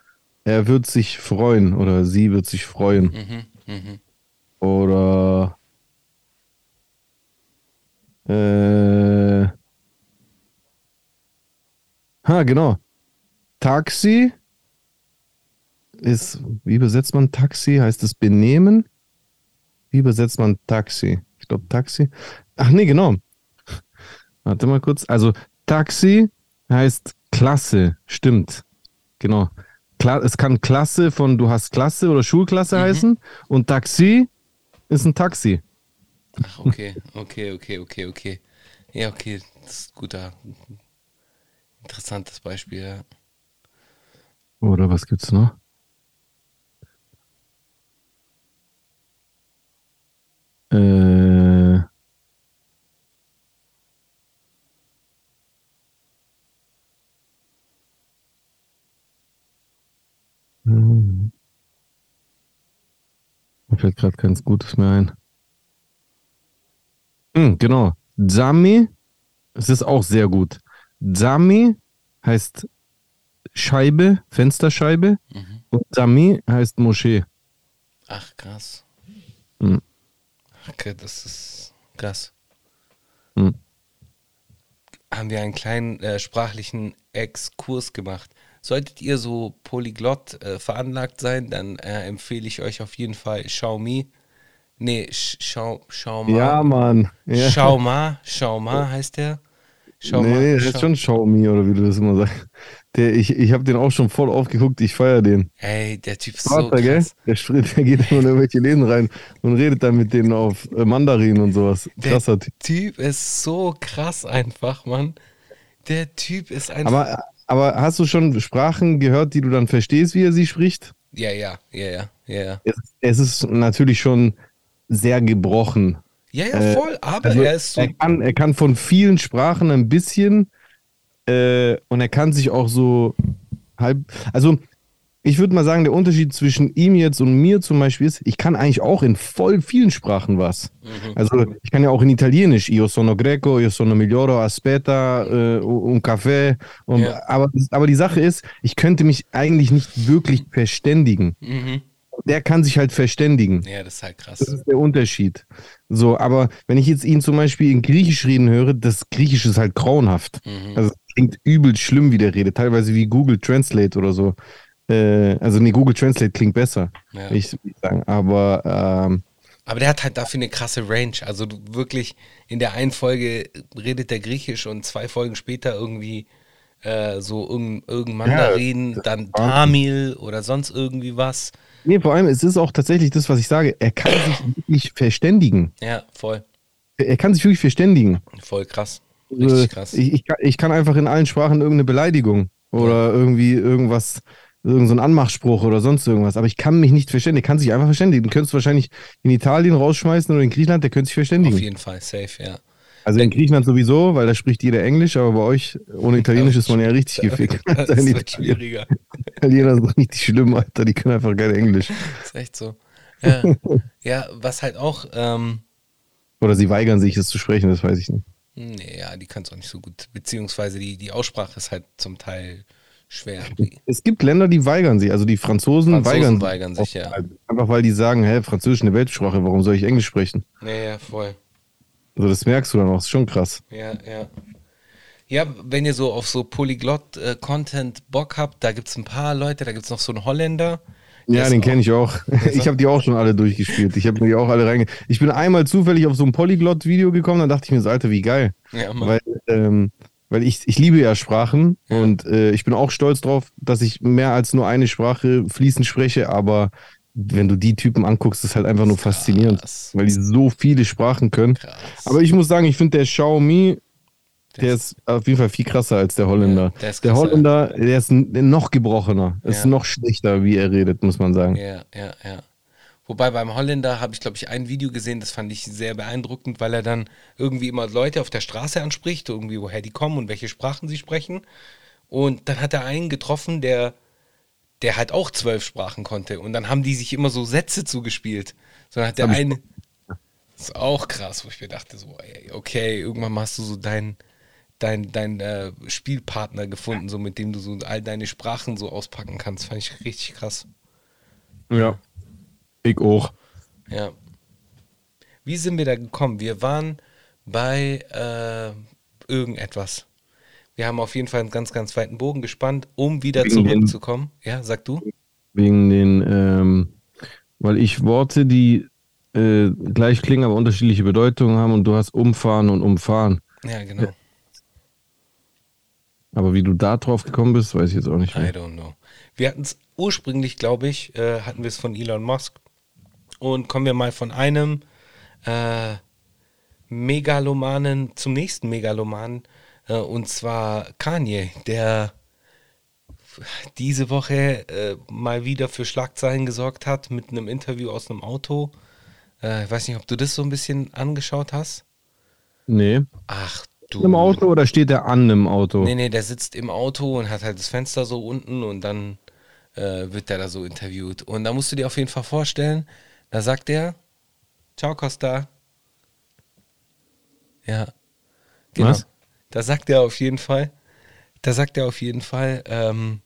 er wird sich freuen oder sie wird sich freuen. Mhm, mhm. Oder äh, ha, genau. Taxi ist, wie übersetzt man Taxi? Heißt es Benehmen? Wie übersetzt man Taxi? Ich glaube Taxi. Ach nee, genau. Warte mal kurz. Also Taxi heißt Klasse, stimmt. Genau. Kla es kann Klasse von du hast Klasse oder Schulklasse heißen und Taxi ist ein Taxi. Ach, okay, okay, okay, okay, okay. Ja, okay, das ist ein guter, interessantes Beispiel, ja. Oder was gibt's noch? Äh, hm. Mir fällt gerade ganz Gutes mehr ein. Hm, genau. Zami, es ist auch sehr gut. Zami heißt Scheibe, Fensterscheibe. Und Sami heißt Moschee. Ach, krass. Mhm. Okay, das ist krass. Mhm. Haben wir einen kleinen äh, sprachlichen Exkurs gemacht. Solltet ihr so polyglott äh, veranlagt sein, dann äh, empfehle ich euch auf jeden Fall Xiaomi. Nee, Sch- Schau, Xiaoma. Ja, Mann. Ja. Xiaoma, Xiaoma heißt der. Xiaoma, nee, nee, das ist Xiao- schon Xiaomi oder wie du das immer sagst. Der, ich ich habe den auch schon voll aufgeguckt, ich feiere den. Ey, der Typ ist so Vater, gell? krass. Der, spricht, der geht immer in irgendwelche Läden rein und redet dann mit denen auf äh, Mandarin und sowas. Krasser Der Typ. Typ ist so krass einfach, Mann. Der Typ ist einfach. Aber, aber hast du schon Sprachen gehört, die du dann verstehst, wie er sie spricht? ja, ja, ja, ja, ja, ja. Es, es ist natürlich schon sehr gebrochen. Ja, ja, Äh, voll, aber Also, er ist so. er, kann, er kann von vielen Sprachen ein bisschen äh, und er kann sich auch so halb. Also ich würde mal sagen, der Unterschied zwischen ihm jetzt und mir zum Beispiel ist, ich kann eigentlich auch in voll vielen Sprachen was. Mhm. Also ich kann ja auch in Italienisch, io sono greco, io sono miglioro, aspetta, äh, un caffè. Und, Ja. aber, aber die Sache ist, ich könnte mich eigentlich nicht wirklich verständigen. Mhm. Der kann sich halt verständigen. Ja, das ist halt krass. Das ist der Unterschied. So, aber wenn ich jetzt ihn zum Beispiel in Griechisch reden höre, das Griechisch ist halt grauenhaft. Mhm. Also es klingt übel schlimm, wie der redet. Teilweise wie Google Translate oder so. Äh, also nee, Google Translate klingt besser, Ja. will ich sagen. Aber ähm, Aber der hat halt dafür eine krasse Range. Also wirklich in der einen Folge redet der Griechisch und zwei Folgen später irgendwie äh, so irgend, irgend Mandarin, dann Tamil oder sonst irgendwie was. Nee, vor allem, es ist auch tatsächlich das, was ich sage. Er kann sich wirklich verständigen. Ja, voll. Er kann sich wirklich verständigen. Voll krass. Äh, Richtig krass. Ich, ich, kann, ich kann einfach in allen Sprachen irgendeine Beleidigung oder irgendwie irgendwas, irgendein so Anmachspruch oder sonst irgendwas. Aber ich kann mich nicht verständigen. Der kann sich einfach verständigen. Du könntest wahrscheinlich in Italien rausschmeißen oder in Griechenland, der könnte sich Auf verständigen. jeden Fall, safe, ja. Also in Griechenland sowieso, weil da spricht jeder Englisch, aber bei euch ohne Italienisch ist man ja richtig gefickt. Das Die wird schwieriger. Italiener sind richtig schlimm, Alter. Die können einfach kein Englisch. Das ist echt so. Ja, ja was halt auch, ähm, Oder sie weigern sich, es zu sprechen, das weiß ich nicht. nee, ja, die können es auch nicht so gut. Beziehungsweise die, die Aussprache ist halt zum Teil schwer. Es gibt Länder, die weigern sich. Also die Franzosen, Franzosen weigern, weigern sich, ja. Einfach weil die sagen, hä, Französisch ist eine Weltsprache, warum soll ich Englisch sprechen? Nee, ja, voll. Also das merkst du dann auch, ist schon krass. Ja, ja. Ja, wenn ihr so auf so Polyglott-Content Bock habt, da gibt es ein paar Leute, da gibt es noch so einen Holländer. der Ja, den kenne ich auch. Ich habe die auch schon alle durchgespielt. Ich habe mir die auch alle reinge... Ich bin einmal zufällig auf so ein Polyglot-Video gekommen, dann dachte ich mir so, Alter, wie geil. Ja, Mann. Weil, ähm, weil ich, ich liebe ja Sprachen Ja. und äh, ich bin auch stolz drauf, dass ich mehr als nur eine Sprache fließend spreche, aber wenn du die Typen anguckst, ist halt einfach nur faszinierend, Krass. weil die so viele Sprachen können. Krass. Aber ich muss sagen, ich finde der Xiaomi, Der der ist auf jeden Fall viel krasser als der Holländer. Der ist der Holländer, der ist noch gebrochener, ist Ja. noch schlechter, wie er redet, muss man sagen. Ja, ja, ja. Wobei beim Holländer habe ich, glaube ich, ein Video gesehen, das fand ich sehr beeindruckend, weil er dann irgendwie immer Leute auf der Straße anspricht, irgendwie woher die kommen und welche Sprachen sie sprechen. Und dann hat er einen getroffen, der, der halt auch zwölf Sprachen konnte. Und dann haben die sich immer so Sätze zugespielt. So hat der eine. Das ist auch krass, wo ich mir dachte, so, ey, okay, irgendwann hast du so deinen dein, dein, äh, Spielpartner gefunden, so mit dem du so all deine Sprachen so auspacken kannst. Fand ich richtig krass. Ja. Ich auch. Ja. Wie sind wir da gekommen? Wir waren bei äh, irgendetwas. Wir haben auf jeden Fall einen ganz, ganz weiten Bogen gespannt, um wieder Wegen den- zurückzukommen. Ja, sag du? Wegen den, ähm, weil ich Worte, die äh, gleich klingen, aber unterschiedliche Bedeutungen haben und du hast umfahren und umfahren. Ja, genau. Aber wie du da drauf gekommen bist, weiß ich jetzt auch nicht I mehr. don't know. Wir hatten es ursprünglich, glaube ich, äh, hatten wir es von Elon Musk. Und kommen wir mal von einem äh, Megalomanen zum nächsten Megalomanen. Äh, und zwar Kanye, der diese Woche äh, mal wieder für Schlagzeilen gesorgt hat mit einem Interview aus einem Auto. Äh, ich weiß nicht, ob du das so ein bisschen angeschaut hast. Nee. Ach du. Im Auto oder steht er an einem Auto? Nee, nee, der sitzt im Auto und hat halt das Fenster so unten und dann äh, wird der da so interviewt. Und da musst du dir auf jeden Fall vorstellen, da sagt er, ciao Costa. Ja. Genau. Was? Da sagt er auf jeden Fall, da sagt er auf jeden Fall, ähm,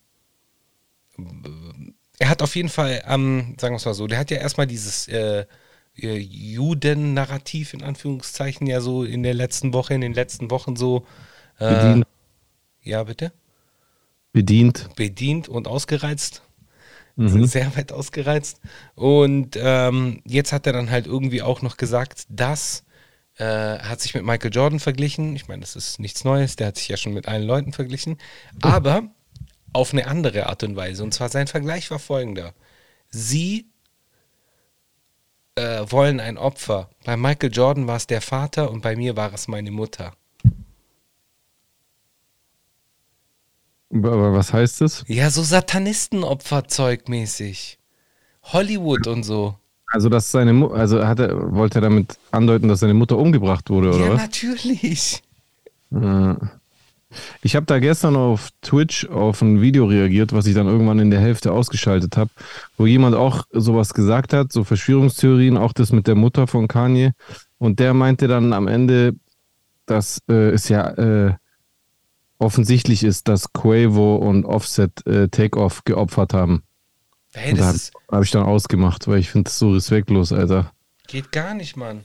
er hat auf jeden Fall, ähm, sagen wir es mal so, der hat ja erstmal dieses äh, äh, Juden-Narrativ in Anführungszeichen ja so in der letzten Woche, in den letzten Wochen so äh, Bedient. ja, bitte. Bedient. Bedient und ausgereizt. Mhm. Sehr weit ausgereizt. Und ähm, jetzt hat er dann halt irgendwie auch noch gesagt, dass äh, hat sich mit Michael Jordan verglichen. Ich meine, das ist nichts Neues, der hat sich ja schon mit allen Leuten verglichen. Aber auf eine andere Art und Weise. Und zwar sein Vergleich war folgender. Sie äh, wollen ein Opfer. Bei Michael Jordan war es der Vater und bei mir war es meine Mutter. Aber was heißt das? Ja, so Satanistenopferzeug mäßig. Hollywood und so. Also, dass seine Mu also hat er, wollte er damit andeuten, dass seine Mutter umgebracht wurde, oder ja, was? natürlich. Ich habe da gestern auf Twitch auf ein Video reagiert, was ich dann irgendwann in der Hälfte ausgeschaltet habe, wo jemand auch sowas gesagt hat, so Verschwörungstheorien, auch das mit der Mutter von Kanye. Und der meinte dann am Ende, dass äh, es ja äh, offensichtlich ist, dass Quavo und Offset äh, Takeoff geopfert haben. Hey, Und da das habe hab ich dann ausgemacht, weil ich finde das so respektlos, Alter. geht gar nicht, Mann.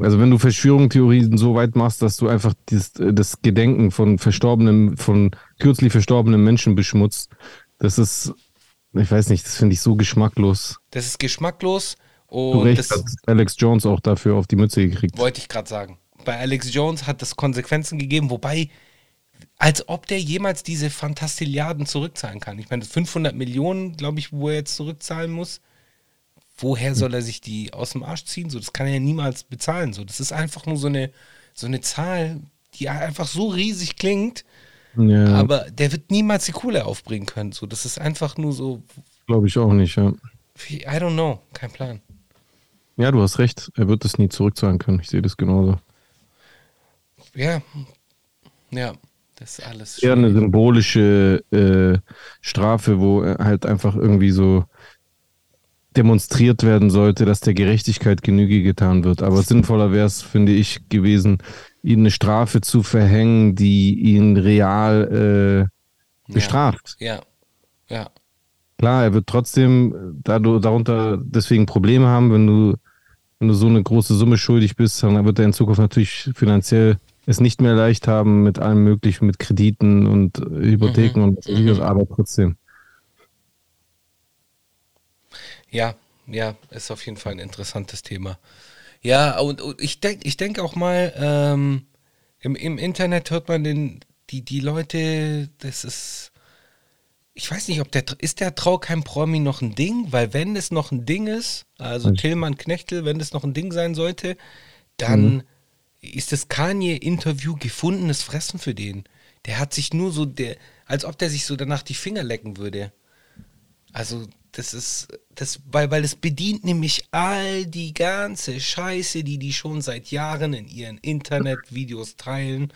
Also wenn du Verschwörungstheorien so weit machst, dass du einfach das, das Gedenken von verstorbenen, von kürzlich verstorbenen Menschen beschmutzt, das ist, ich weiß nicht, das finde ich so geschmacklos. Das ist geschmacklos und recht, das hat Alex Jones auch dafür auf die Mütze gekriegt. wollte ich gerade sagen. Bei Alex Jones hat das Konsequenzen gegeben, wobei, als ob der jemals diese Fantastilliarden zurückzahlen kann. Ich meine, 500 Millionen, glaube ich, wo er jetzt zurückzahlen muss. Woher soll er sich die aus dem Arsch ziehen? So, das kann er ja niemals bezahlen. So, das ist einfach nur so eine, so eine Zahl, die einfach so riesig klingt, Ja, aber der wird niemals die Kohle aufbringen können. So, das ist einfach nur so, glaube ich auch nicht, ja. I don't know, kein Plan. Ja, du hast recht. Er wird das nie zurückzahlen können. Ich sehe das genauso. Ja, ja, das ist alles. Eher eine symbolische äh, Strafe, wo halt einfach irgendwie so demonstriert werden sollte, dass der Gerechtigkeit Genüge getan wird. Aber sinnvoller wäre es, finde ich, gewesen, ihm eine Strafe zu verhängen, die ihn real äh, bestraft. Ja, ja, Klar, er wird trotzdem dadu- darunter deswegen Probleme haben, wenn du, wenn du so eine große Summe schuldig bist, dann wird er in Zukunft natürlich finanziell es nicht mehr leicht haben mit allem möglichen, mit Krediten und Hypotheken und was weiß ich was, aber trotzdem. ja, ja, ist auf jeden Fall ein interessantes Thema. Ja, und, und ich denke ich denk auch mal, ähm, im, im Internet hört man den, die, die Leute, das ist, ich weiß nicht, ob der, ist der Traukeim Promi noch ein Ding? Weil wenn es noch ein Ding ist, also Tillmann Knechtel, wenn es noch ein Ding sein sollte, dann Mhm. Ist das Kanye-Interview gefundenes Fressen für den. Der hat sich nur so, der, als ob der sich so danach die Finger lecken würde. Also, das ist, das, weil, weil es bedient nämlich all die ganze Scheiße, die die schon seit Jahren in ihren Internetvideos teilen.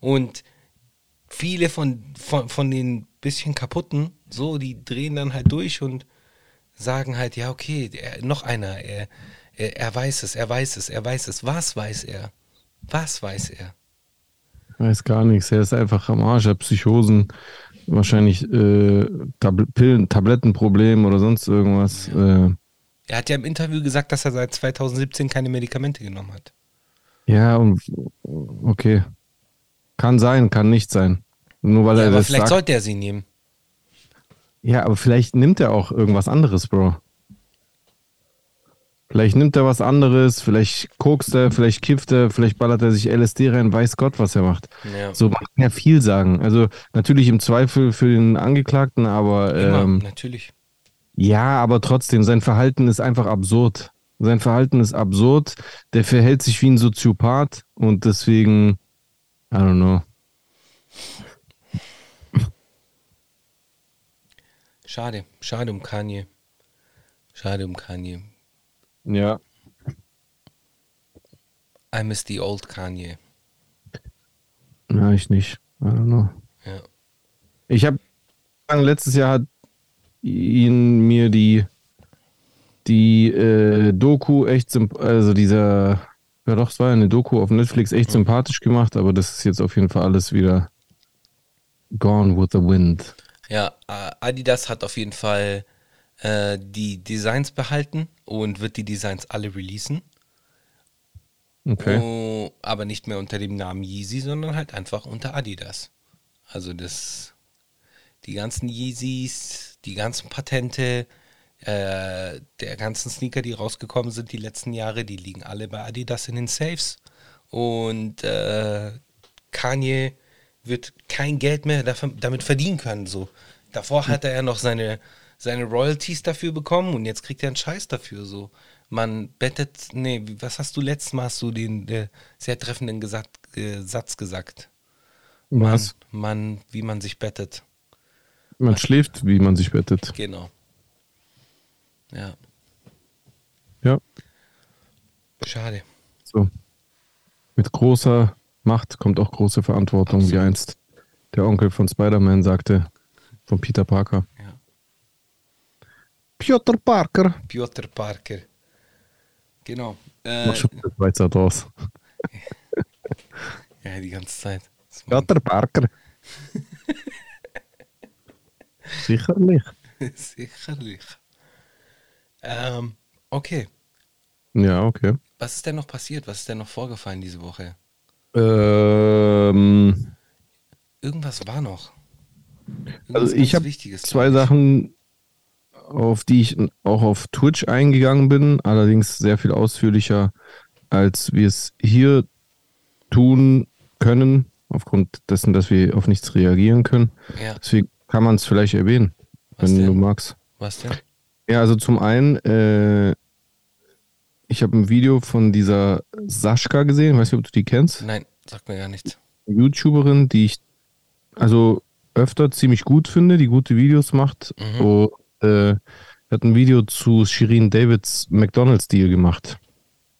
Und viele von, von, von den bisschen kaputten, so, die drehen dann halt durch und sagen halt, ja, okay, er, noch einer, er, er, er weiß es, er weiß es, er weiß es. Was weiß er? Was weiß er? Weiß gar nichts. Er ist einfach am Arsch, er hat Psychosen, wahrscheinlich äh, Tab Pillen, Tablettenproblem oder sonst irgendwas. Äh, Er hat ja im Interview gesagt, dass er seit 2017 keine Medikamente genommen hat. ja, und okay. Kann sein, kann nicht sein. Nur weil Ja, er aber das vielleicht sagt. sollte er sie nehmen. Ja, aber vielleicht nimmt er auch irgendwas anderes, Bro. Vielleicht nimmt er was anderes, vielleicht kokst er, vielleicht kifft er, vielleicht ballert er sich LSD rein, weiß Gott, was er macht. Ja. So man kann ja viel sagen. Also natürlich im Zweifel für den Angeklagten, aber Immer, ähm, natürlich. ja, aber trotzdem, sein Verhalten ist einfach absurd. Sein Verhalten ist absurd. Der verhält sich wie ein Soziopath und deswegen, I don't know. Schade, schade um Kanye. Schade um Kanye. Ja. I miss the old Kanye. Na, ich nicht. I don't know. Ja. Ich habe letztes Jahr hat ihn mir die die äh, Doku echt also dieser ja doch es war ja eine Doku auf Netflix echt sympathisch gemacht, aber das ist jetzt auf jeden Fall alles wieder gone with the wind. Ja, Adidas hat auf jeden Fall äh, die Designs behalten und wird die Designs alle releasen. Okay. Oh, aber nicht mehr unter dem Namen Yeezy, sondern halt einfach unter Adidas. Also das, die ganzen Yeezys, die ganzen Patente, äh, der ganzen Sneaker, die rausgekommen sind die letzten Jahre, die liegen alle bei Adidas in den Safes. Und äh, Kanye wird kein Geld mehr dafür, damit verdienen können. So. Davor hat er noch seine, seine Royalties dafür bekommen und jetzt kriegt er einen Scheiß dafür. So. Man bettet, nee, wie- was hast du letztes Mal hast du den äh, sehr treffenden Gesat, äh, Satz gesagt? Was? Man, wie man sich bettet. Man schläft, wie man sich bettet. Genau. Ja, Ja, schade. so. Mit großer Macht kommt auch große Verantwortung, wie Absolut. einst der Onkel von Spider-Man sagte, von Peter Parker. Peter Parker. Piotr Parker. Genau. Mach Äh, schon das Schweizer draus. ja, die ganze Zeit. Das Peter Parker. Sicherlich. Sicherlich. Ähm, okay. Ja, okay. Was ist denn noch passiert? Was ist denn noch vorgefallen diese Woche? Ähm, Irgendwas war noch. Irgendwas also ich habe Wichtiges, zwei. Sachen, auf die ich auch auf Twitch eingegangen bin, allerdings sehr viel ausführlicher, als wir es hier tun können, aufgrund dessen, dass wir auf nichts reagieren können. Ja, Deswegen kann man es vielleicht erwähnen, Was wenn denn? du magst. was denn? Ja, also zum einen, äh, ich habe ein Video von dieser Sascha gesehen, weiß nicht, ob du die kennst. Nein, sagt mir gar nichts. YouTuberin, die ich also öfter ziemlich gut finde, die gute Videos macht. Mhm. Und äh, hat ein Video zu Shirin Davids McDonalds-Deal gemacht.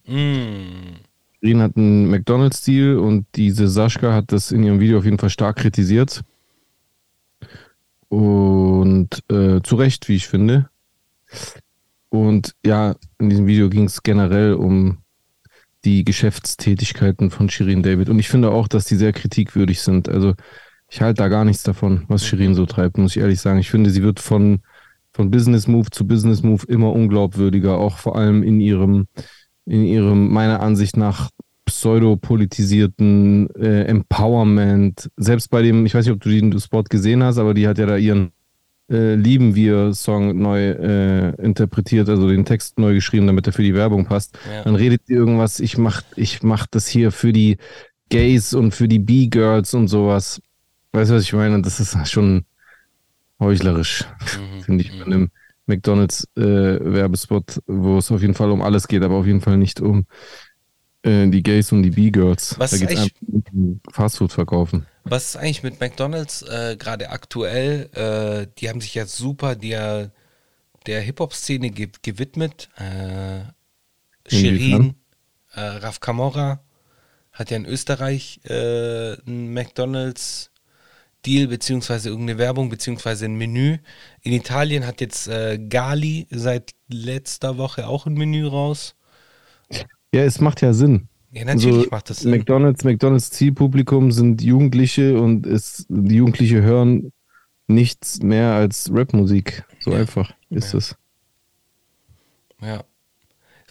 Mm, Shirin hat einen McDonalds-Deal und diese Sascha hat das in ihrem Video auf jeden Fall stark kritisiert. Und äh, zu Recht, wie ich finde. Und ja, in diesem Video ging es generell um die Geschäftstätigkeiten von Shirin David. Und ich finde auch, dass die sehr kritikwürdig sind. Also ich halte da gar nichts davon, was Shirin so treibt, muss ich ehrlich sagen. Ich finde, sie wird von, von Business Move zu Business Move immer unglaubwürdiger, auch vor allem in ihrem, in ihrem, meiner Ansicht nach, pseudopolitisierten äh, Empowerment. Selbst bei dem, ich weiß nicht, ob du den Spot gesehen hast, aber die hat ja da ihren äh, Lieben wir Song neu äh, interpretiert, also den Text neu geschrieben, damit er für die Werbung passt. ja. Dann redet sie irgendwas, ich mach, ich mach das hier für die Gays und für die B-Girls und sowas. Weißt du, was ich meine? Das ist schon heuchlerisch, Mhm, finde ich, bei einem McDonalds-Werbespot, wo es auf jeden Fall um alles geht, aber auf jeden Fall nicht um äh, die Gays und die B-Girls. Was Da geht es um Fastfood verkaufen. Was ist eigentlich mit McDonalds äh, gerade aktuell? Äh, die haben sich ja super der, der Hip-Hop-Szene ge gewidmet. Äh, Shirin, äh, Raf Camora hat ja in Österreich äh, einen McDonalds-Deal, beziehungsweise irgendeine Werbung, beziehungsweise ein Menü. In Italien hat jetzt äh, Gali seit letzter Woche auch ein Menü raus. Ja, es macht ja Sinn. Ja, natürlich Also, macht das Sinn. McDonalds, McDonalds Zielpublikum sind Jugendliche und es, die Jugendliche hören nichts mehr als Rapmusik. So Ja. einfach ist Ja. es. Ja.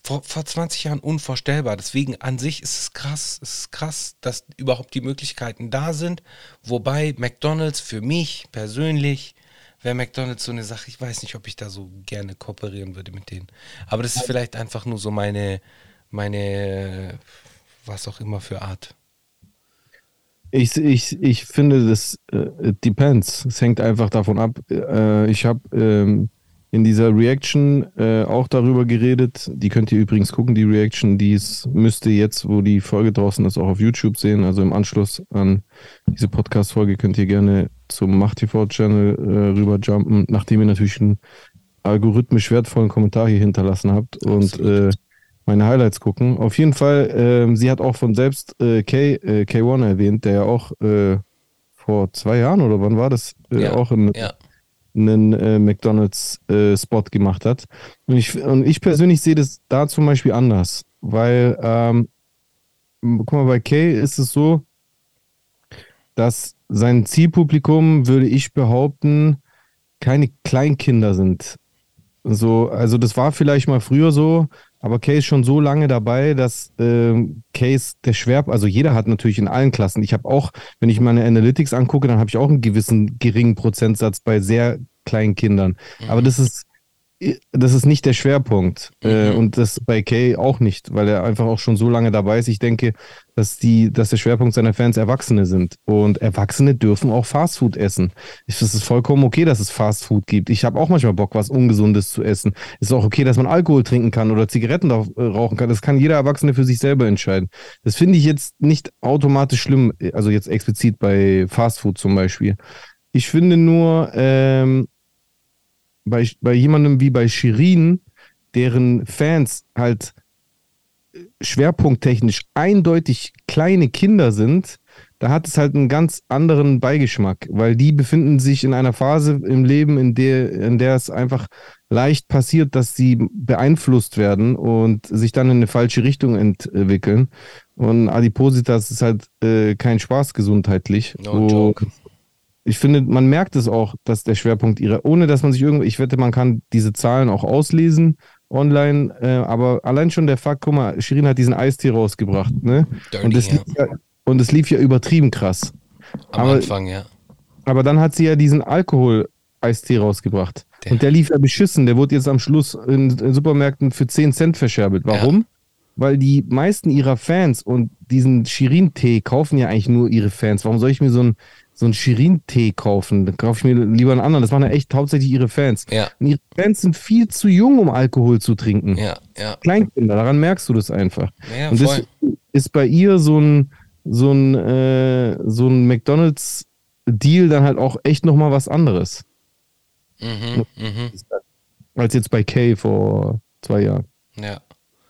Vor, vor 20 Jahren unvorstellbar. Deswegen an sich ist es krass, es ist krass, dass überhaupt die Möglichkeiten da sind. Wobei McDonalds für mich persönlich wäre McDonalds so eine Sache, ich weiß nicht, ob ich da so gerne kooperieren würde mit denen. Aber das ist vielleicht einfach nur so meine, meine, was auch immer für Art. Ich, ich, ich finde, das äh, depends. Es hängt einfach davon ab. Äh, ich habe ähm, in dieser Reaction äh, auch darüber geredet. Die könnt ihr übrigens gucken, die Reaction. Die ist, müsste jetzt, wo die Folge draußen ist, auch auf YouTube sehen. Also im Anschluss an diese Podcast-Folge könnt ihr gerne zum MachtTV-Channel äh, rüberjumpen, nachdem ihr natürlich einen algorithmisch wertvollen Kommentar hier hinterlassen habt. Und äh, meine Highlights gucken. Auf jeden Fall, ähm, sie hat auch von selbst äh, K, äh, K1 erwähnt, der ja auch äh, vor zwei Jahren oder wann war das, Ja, auch einen, Ja. Einen äh, McDonalds-Spot gemacht hat. Und ich, und ich persönlich sehe das da zum Beispiel anders, weil, ähm, guck mal, bei Kay ist es so, dass sein Zielpublikum, würde ich behaupten, keine Kleinkinder sind. So, also das war vielleicht mal früher so, aber Kay ist schon so lange dabei, dass ähm, Case der Schwerp, also jeder hat natürlich in allen Klassen. Ich habe auch, wenn ich meine Analytics angucke, dann habe ich auch einen gewissen geringen Prozentsatz bei sehr kleinen Kindern. Aber das ist das ist nicht der Schwerpunkt. Äh, Mhm. und das bei Kay auch nicht, weil er einfach auch schon so lange dabei ist. Ich denke, dass die, dass der Schwerpunkt seiner Fans Erwachsene sind. Und Erwachsene dürfen auch Fastfood essen. Es ist vollkommen okay, dass es Fastfood gibt. Ich habe auch manchmal Bock, was Ungesundes zu essen. Es ist auch okay, dass man Alkohol trinken kann oder Zigaretten äh, rauchen kann. Das kann jeder Erwachsene für sich selber entscheiden. Das finde ich jetzt nicht automatisch schlimm, also jetzt explizit bei Fastfood zum Beispiel. Ich finde nur, ähm, bei, bei jemandem wie bei Shirin, deren Fans halt schwerpunkttechnisch eindeutig kleine Kinder sind, da hat es halt einen ganz anderen Beigeschmack, weil die befinden sich in einer Phase im Leben, in der, in der es einfach leicht passiert, dass sie beeinflusst werden und sich dann in eine falsche Richtung entwickeln. Und Adipositas ist halt äh, kein Spaß gesundheitlich. No joke. Ich finde, man merkt es auch, dass der Schwerpunkt ihrer, ohne dass man sich irgendwie, ich wette, man kann diese Zahlen auch auslesen online, äh, aber allein schon der Fakt, guck mal, Shirin hat diesen Eistee rausgebracht, ne? Dirty, Und es ja. lief ja, und es lief ja übertrieben krass. Am aber- Anfang, ja. Aber dann hat sie ja diesen Alkohol-Eistee rausgebracht. Der- Und der lief ja beschissen. Der wurde jetzt am Schluss in, in Supermärkten für 10 Cent verscherbelt. Warum? Weil die meisten ihrer Fans und diesen Shirin-Tee kaufen ja eigentlich nur ihre Fans. Warum soll ich mir so einen so einen Shirin-Tee kaufen? Dann kaufe ich mir lieber einen anderen. Das machen ja echt hauptsächlich ihre Fans. Ja, Und ihre Fans sind viel zu jung, um Alkohol zu trinken. ja, ja. Kleinkinder, daran merkst du das einfach. Ja, Und das ist bei ihr so ein, so ein, äh, so ein McDonalds-Deal dann halt auch echt nochmal was anderes. Mhm, mhm. Als jetzt bei Kay vor zwei Jahren. Ja.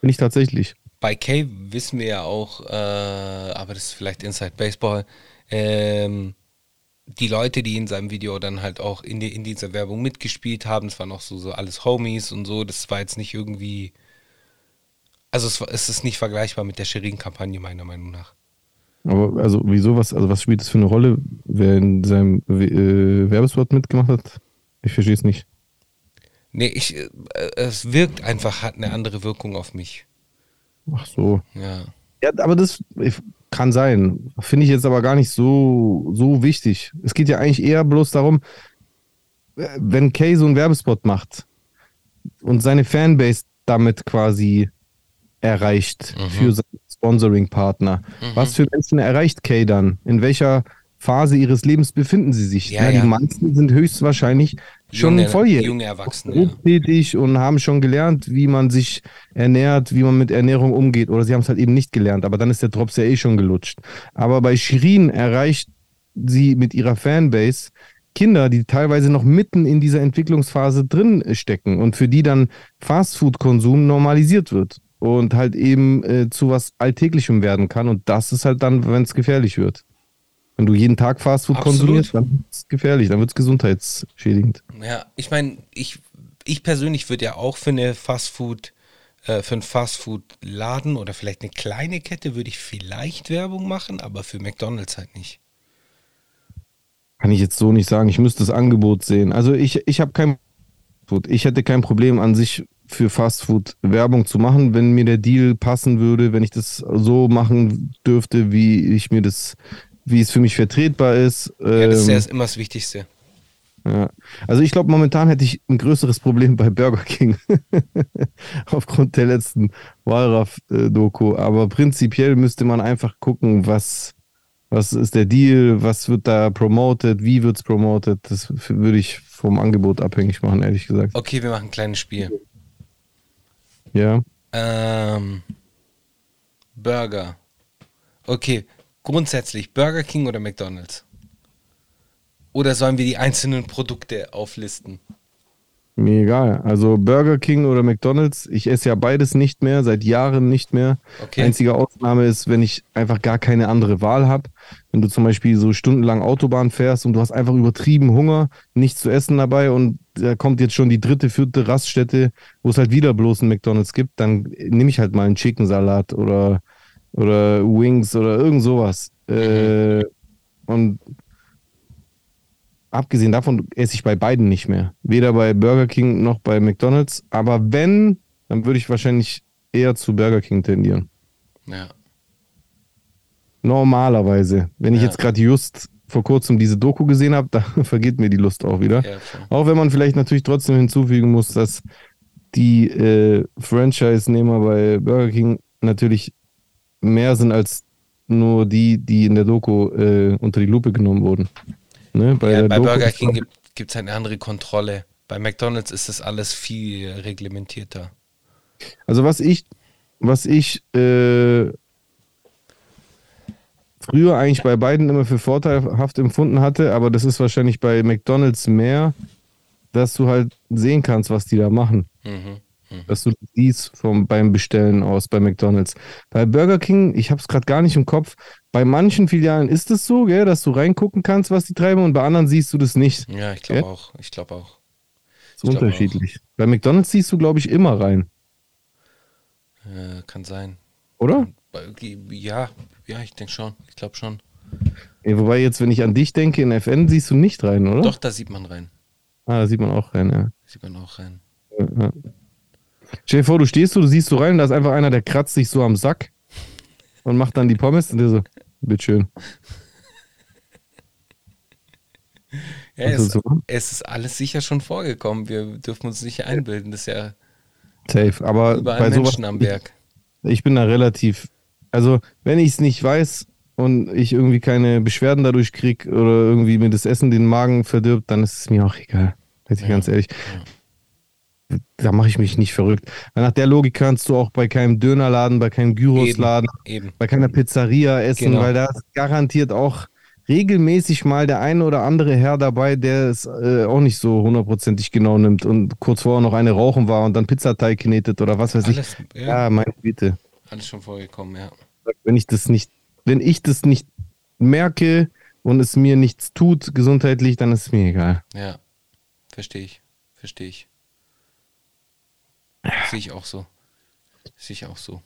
Bin ich tatsächlich. Bei Kay wissen wir ja auch, äh, aber das ist vielleicht Inside Baseball, ähm, die Leute, die in seinem Video dann halt auch in, die, in dieser Werbung mitgespielt haben, das waren auch so, so alles Homies und so, das war jetzt nicht irgendwie, also es, war, es ist nicht vergleichbar mit der Shirin-Kampagne meiner Meinung nach. Aber also wieso was, also was spielt das für eine Rolle, wer in seinem äh, Werbespot mitgemacht hat? Ich verstehe es nicht. Nee, ich, äh, es wirkt einfach, hat eine andere Wirkung auf mich. Ach so. Ja. Ja, aber das kann sein. Finde ich jetzt aber gar nicht so, so wichtig. Es geht ja eigentlich eher bloß darum, äh, wenn Kay so einen Werbespot macht und seine Fanbase damit quasi erreicht Mhm. für seinen Sponsoring-Partner. Was für Menschen erreicht Kay dann? In welcher Phase ihres Lebens befinden sie sich? Ja, ja. Die meisten sind höchstwahrscheinlich schon junge, volljährig junge Erwachsene. Ja. berufstätig und haben schon gelernt, wie man sich ernährt, wie man mit Ernährung umgeht. Oder sie haben es halt eben nicht gelernt, aber dann ist der Drops ja eh schon gelutscht. Aber bei Shirin erreicht sie mit ihrer Fanbase Kinder, die teilweise noch mitten in dieser Entwicklungsphase drin stecken und für die dann Fastfood-Konsum normalisiert wird und halt eben äh, zu was Alltäglichem werden kann. Und das ist halt dann, wenn es gefährlich wird. Wenn du jeden Tag Fastfood Absolut. konsumierst, dann ist es gefährlich, dann wird es gesundheitsschädigend. Ja, ich meine, ich, ich persönlich würde ja auch für eine Fastfood, äh, für einen Fastfood-Laden oder vielleicht eine kleine Kette würde ich vielleicht Werbung machen, aber für McDonalds halt nicht. Kann ich jetzt so nicht sagen. Ich müsste das Angebot sehen. Also ich, ich habe kein. Ich hätte kein Problem an sich für Fastfood Werbung zu machen, wenn mir der Deal passen würde, wenn ich das so machen dürfte, wie ich mir das, wie es für mich vertretbar ist. Ja, das ist ja Ähm, immer das Wichtigste. ja. Also ich glaube, momentan hätte ich ein größeres Problem bei Burger King. Aufgrund der letzten Wallraff-Doku. Aber prinzipiell müsste man einfach gucken, was, was ist der Deal, was wird da promoted, wie wird es promoted. Das würde ich vom Angebot abhängig machen, ehrlich gesagt. Okay, wir machen ein kleines Spiel. Ja. Ähm, Burger. Okay, grundsätzlich Burger King oder McDonalds? Oder sollen wir die einzelnen Produkte auflisten? Mir egal. Also Burger King oder McDonalds, ich esse ja beides nicht mehr, seit Jahren nicht mehr. Okay. Einzige Ausnahme ist, wenn ich einfach gar keine andere Wahl habe. Wenn du zum Beispiel so stundenlang Autobahn fährst und du hast einfach übertrieben Hunger, nichts zu essen dabei und da kommt jetzt schon die dritte, vierte Raststätte, wo es halt wieder bloß einen McDonalds gibt, dann nehme ich halt mal einen Chicken Salat oder, oder Wings oder irgend sowas. Äh, und abgesehen davon esse ich bei beiden nicht mehr. Weder bei Burger King noch bei McDonalds. Aber wenn, dann würde ich wahrscheinlich eher zu Burger King tendieren. Ja. Normalerweise. Wenn ich Ja. jetzt gerade just vor kurzem diese Doku gesehen habe, da vergeht mir die Lust auch wieder. Ja. Auch wenn man vielleicht natürlich trotzdem hinzufügen muss, dass die äh, Franchise-Nehmer bei Burger King natürlich mehr sind als nur die, die in der Doku äh, unter die Lupe genommen wurden. Ne? Bei, ja, der bei Doku- Burger King gibt es eine andere Kontrolle. Bei McDonalds ist das alles viel reglementierter. Also was ich, was ich äh, früher eigentlich bei beiden immer für vorteilhaft empfunden hatte, aber das ist wahrscheinlich bei McDonalds mehr, dass du halt sehen kannst, was die da machen. Mhm. Dass du das siehst vom, beim Bestellen aus bei McDonalds. Bei Burger King, ich habe es gerade gar nicht im Kopf, bei manchen Filialen ist es so, gell, dass du reingucken kannst, was die treiben und bei anderen siehst du das nicht. Ja, ich glaube auch. Ich glaube auch. ist Ich glaub unterschiedlich. Bei McDonalds siehst du, glaube ich, immer rein, Äh, kann sein. oder? Ja, ja, ich denke schon. Ich glaube schon. Ey, wobei jetzt, wenn ich an dich denke, in FN siehst du nicht rein, oder? Doch, da sieht man rein. Ah, da sieht man auch rein, ja. Sieht man auch rein. Ja. Stell dir vor, du stehst so, du siehst so rein, da ist einfach einer, der kratzt sich so am Sack und macht dann die Pommes und der so, bitteschön. Ja, es, ist so? es ist alles sicher schon vorgekommen. Wir dürfen uns nicht einbilden. Das ist ja Safe. Aber bei sowas, Menschen am Werk. ich bin da relativ, also wenn ich es nicht weiß und ich irgendwie keine Beschwerden dadurch kriege oder irgendwie mir das Essen den Magen verdirbt, dann ist es mir auch egal. Weiß ich Ja. ganz ehrlich. Da mache ich mich nicht verrückt. Weil nach der Logik kannst du auch bei keinem Dönerladen, bei keinem Gyrosladen, Eben. bei keiner Pizzeria essen, Genau. weil da ist garantiert auch regelmäßig mal der eine oder andere Herr dabei, der es äh, auch nicht so hundertprozentig genau nimmt und kurz vorher noch eine rauchen war und dann Pizzateig knetet oder was weiß ich. Alles, ja, Ja, meine Güte. alles schon vorgekommen, ja. Wenn ich das nicht, wenn ich das nicht merke und es mir nichts tut gesundheitlich, dann ist es mir egal. Ja. Verstehe ich. Verstehe ich. Sehe ich auch so. Sehe ich auch so.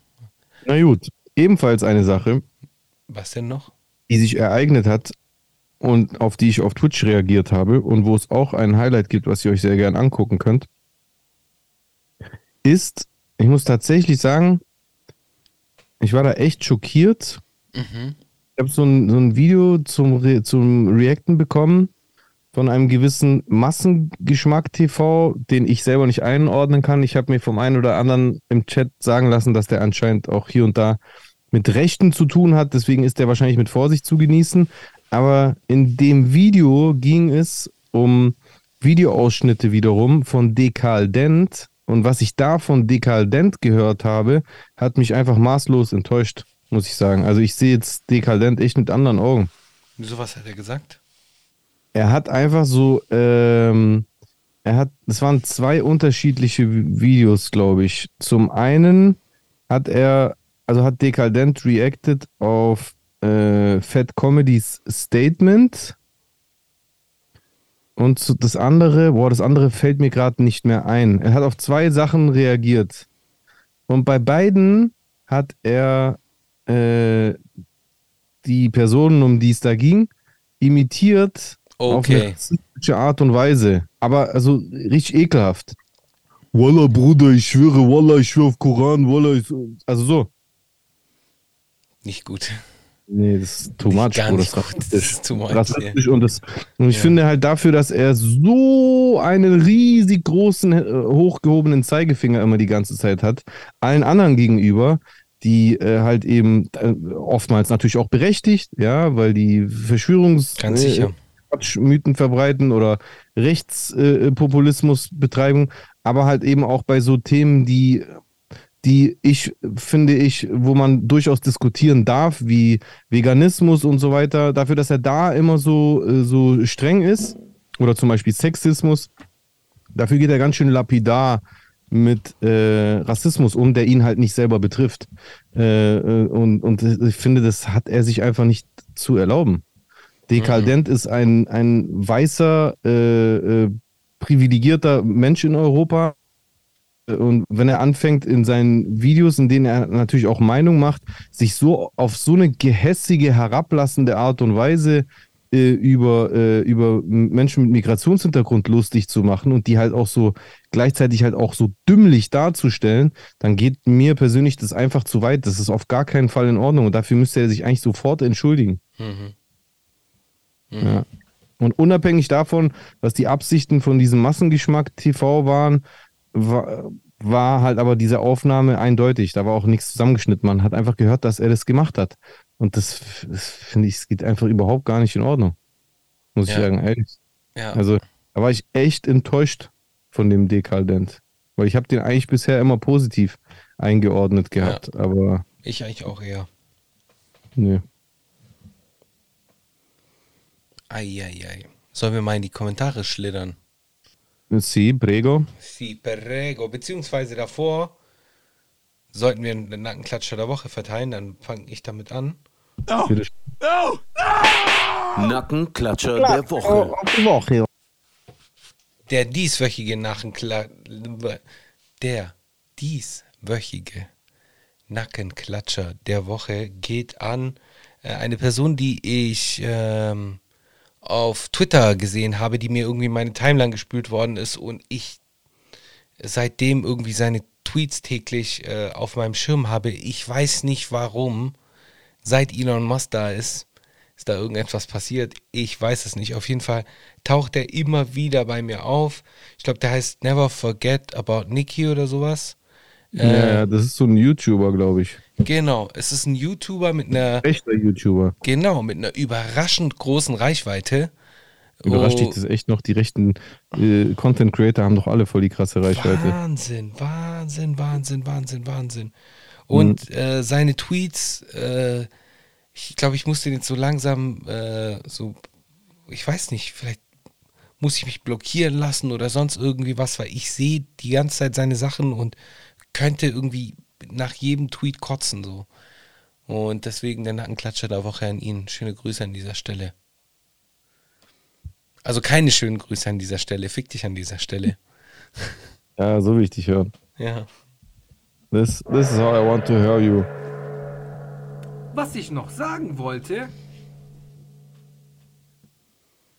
Na gut, ebenfalls eine Sache, Was denn noch? die sich ereignet hat und auf die ich auf Twitch reagiert habe und wo es auch ein Highlight gibt, was ihr euch sehr gern angucken könnt, ist, ich muss tatsächlich sagen, ich war da echt schockiert. Mhm. Ich habe so ein, so ein Video zum, Re zum Reacten bekommen von einem gewissen Massengeschmack TV, den ich selber nicht einordnen kann. Ich habe mir vom einen oder anderen im Chat sagen lassen, dass der anscheinend auch hier und da mit Rechten zu tun hat. Deswegen ist der wahrscheinlich mit Vorsicht zu genießen. Aber in dem Video ging es um Videoausschnitte wiederum von Dekal Dent. Und was ich da von Dekal Dent gehört habe, hat mich einfach maßlos enttäuscht, muss ich sagen. Also ich sehe jetzt Dekal Dent echt mit anderen Augen. Wieso, was hat er gesagt? Er hat einfach so, ähm, er hat, es waren zwei unterschiedliche Vi- Videos, glaube ich. Zum einen hat er, also hat Dekadent reacted auf äh, Fat Comedies Statement. Und zu- das andere, boah, das andere fällt mir gerade nicht mehr ein. Er hat auf zwei Sachen reagiert. Und bei beiden hat er äh, die Personen, um die es da ging, imitiert auf eine Okay. Art und Weise. Aber also richtig ekelhaft. Wallah, Bruder, ich schwöre, Wallah, ich schwöre auf Koran, Wallah, ich, also so. Nicht gut. Nee, das ist too much, nicht das Das ist too much, rassistisch und, das, und ich Ja. finde halt dafür, dass er so einen riesig großen, äh, hochgehobenen Zeigefinger immer die ganze Zeit hat, allen anderen gegenüber, die äh, halt eben äh, oftmals natürlich auch berechtigt, ja, weil die Verschwörungs Ganz äh, sicher. Quatschmythen verbreiten oder Rechtspopulismus Populismus betreiben, aber halt eben auch bei so Themen, die, die ich finde ich, wo man durchaus diskutieren darf, wie Veganismus und so weiter, dafür, dass er da immer so, äh, so streng ist, oder zum Beispiel Sexismus, dafür geht er ganz schön lapidar mit äh, Rassismus um, der ihn halt nicht selber betrifft. Äh, äh, und, und ich finde, das hat er sich einfach nicht zu erlauben. Dekadent ist ein, ein weißer, äh, äh, privilegierter Mensch in Europa. Und wenn er anfängt in seinen Videos, in denen er natürlich auch Meinung macht, sich so auf so eine gehässige, herablassende Art und Weise äh, über, äh, über Menschen mit Migrationshintergrund lustig zu machen und die halt auch so gleichzeitig halt auch so dümmlich darzustellen, dann geht mir persönlich das einfach zu weit. Das ist auf gar keinen Fall in Ordnung und dafür müsste er sich eigentlich sofort entschuldigen. Mhm. Ja. Und unabhängig davon, was die Absichten von diesem Massengeschmack TV waren, war, war halt aber diese Aufnahme eindeutig. Da war auch nichts zusammengeschnitten. Man hat einfach gehört, dass er das gemacht hat. Und das, das finde ich, es geht einfach überhaupt gar nicht in Ordnung. Muss ich Ja. sagen, ehrlich. Ja. Also, da war ich echt enttäuscht von dem Dekadent. Weil ich habe den eigentlich bisher immer positiv eingeordnet gehabt. Aber ich eigentlich auch eher. nö. Eieiei. Sollen wir mal in die Kommentare schlittern? Si, prego. Si, prego. Beziehungsweise davor sollten wir einen Nackenklatscher der Woche verteilen, dann fange ich damit an. Bitte. Nackenklatscher der Woche. Woche. Der dieswöchige Nackenkla der dieswöchige Nackenklatscher der Woche geht an äh, eine Person, die ich ähm, auf Twitter gesehen habe, die mir irgendwie in meine Timeline gespült worden ist und ich seitdem irgendwie seine Tweets täglich äh, auf meinem Schirm habe. Ich weiß nicht warum. Seit Elon Musk da ist, ist da irgendetwas passiert. Ich weiß es nicht. Auf jeden Fall taucht er immer wieder bei mir auf. Ich glaube, der heißt Never Forget About Nikki oder sowas. Ja, ja, das ist so ein YouTuber, glaube ich. Genau, es ist ein YouTuber mit einer Echter YouTuber. genau mit einer überraschend großen Reichweite. Überrascht Oh, dich das echt noch? Die rechten äh, Content Creator haben doch alle voll die krasse Reichweite. Wahnsinn, Wahnsinn, Wahnsinn, Wahnsinn, Wahnsinn. Und äh, seine Tweets, äh, ich glaube, ich musste den so langsam äh, so, ich weiß nicht, vielleicht muss ich mich blockieren lassen oder sonst irgendwie was, weil ich sehe die ganze Zeit seine Sachen und könnte irgendwie nach jedem Tweet kotzen so. Und deswegen der Nackenklatscher der Woche an ihn. Schöne Grüße an dieser Stelle. Also keine schönen Grüße an dieser Stelle. Fick dich an dieser Stelle. Ja, so will ich dich hören. Ja. This, this is how I want to hear you. Was ich noch sagen wollte,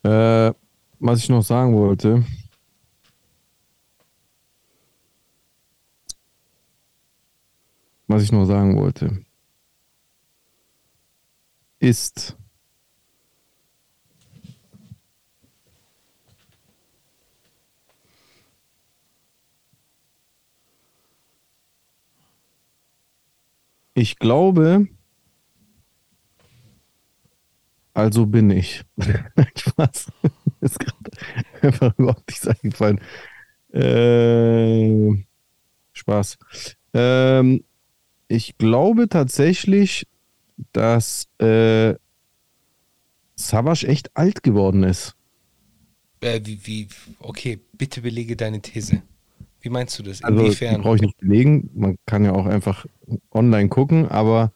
Äh, was ich noch sagen wollte. Was ich noch sagen wollte. Ist. Ich glaube, also bin ich. Spaß. Ist gerade einfach überhaupt nichts eingefallen. Äh, Spaß. Ähm, ich glaube tatsächlich, dass äh, Savage echt alt geworden ist. Äh, wie, wie, okay, bitte belege deine These. Wie meinst du das? Also Inwiefern? brauche ich nicht belegen. Man kann ja auch einfach online gucken, aber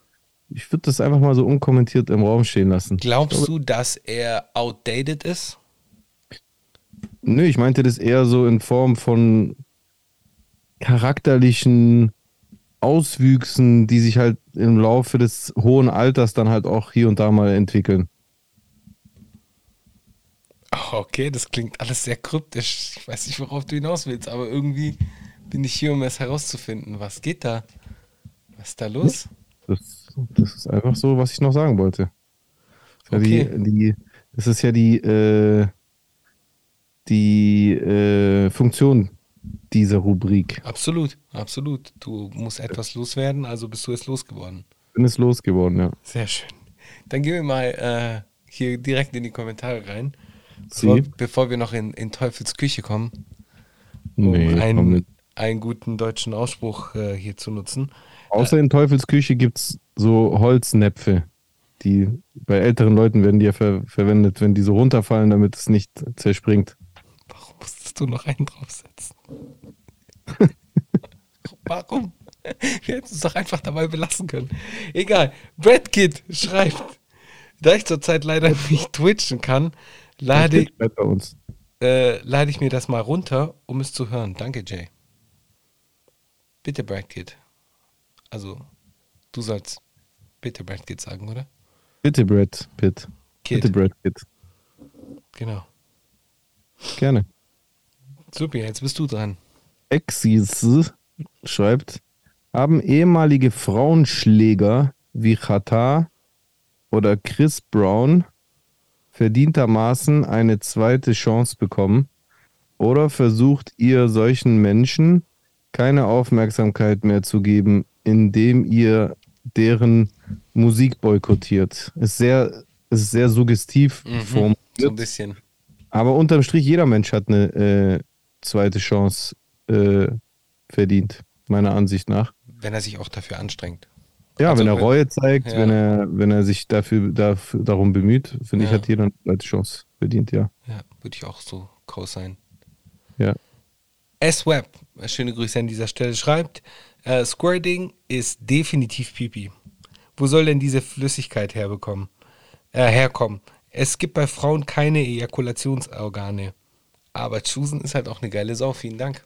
ich würde das einfach mal so unkommentiert im Raum stehen lassen. Glaubst du, dass er outdated ist? Nö, ich meinte das eher so in Form von charakterlichen Auswüchsen, die sich halt im Laufe des hohen Alters dann halt auch hier und da mal entwickeln. Okay, das klingt alles sehr kryptisch. Ich weiß nicht, worauf du hinaus willst, aber irgendwie bin ich hier, um es herauszufinden. Was geht da? Was ist da los? Das, das ist einfach so, was ich noch sagen wollte. Okay. die, die, das ist ja die, äh, die äh, Funktion dieser Rubrik. Absolut, absolut. Du musst etwas loswerden, also bist du es losgeworden. Bin es losgeworden, ja. Sehr schön. Dann gehen wir mal äh, hier direkt in die Kommentare rein. Bevor, bevor wir noch in, in Teufels Küche kommen, um Nee, einen, einen guten deutschen Ausspruch äh, hier zu nutzen. Außer in Teufels Küche gibt es so Holznäpfe. Die bei älteren Leuten werden die ja ver verwendet, wenn die so runterfallen, damit es nicht zerspringt. Musstest du noch einen draufsetzen? Warum? Wir hätten es doch einfach dabei belassen können. Egal. Brad Kid schreibt, da ich zurzeit leider nicht twitchen kann, lade, äh, lade ich mir das mal runter, um es zu hören. Danke, Jay. Bitte, Brad Kid. Also, du sollst bitte Brad Kid sagen, oder? Bitte, Brad Pitt. Kid. Bitte, Brad Pitt. Genau. Gerne. Super, jetzt bist du dran. Exis schreibt, haben ehemalige Frauenschläger wie Qatar oder Chris Brown verdientermaßen eine zweite Chance bekommen? Oder versucht ihr solchen Menschen keine Aufmerksamkeit mehr zu geben, indem ihr deren Musik boykottiert? Ist sehr, ist sehr suggestiv formuliert. So ein bisschen. Aber unterm Strich, jeder Mensch hat eine äh, zweite Chance äh, verdient, meiner Ansicht nach. Wenn er sich auch dafür anstrengt. Ja, Also wenn er Reue zeigt, ja. wenn er, wenn er sich dafür, dafür darum bemüht, finde ich, Ja. hat jeder eine zweite Chance verdient, ja. Ja, würde ich auch so co sein. Ja. S-Web, schöne Grüße an dieser Stelle, schreibt, äh, Squirting ist definitiv Pipi. Wo soll denn diese Flüssigkeit herbekommen, äh, herkommen? Es gibt bei Frauen keine Ejakulationsorgane. Aber Chusen ist halt auch eine geile Sau. Vielen Dank.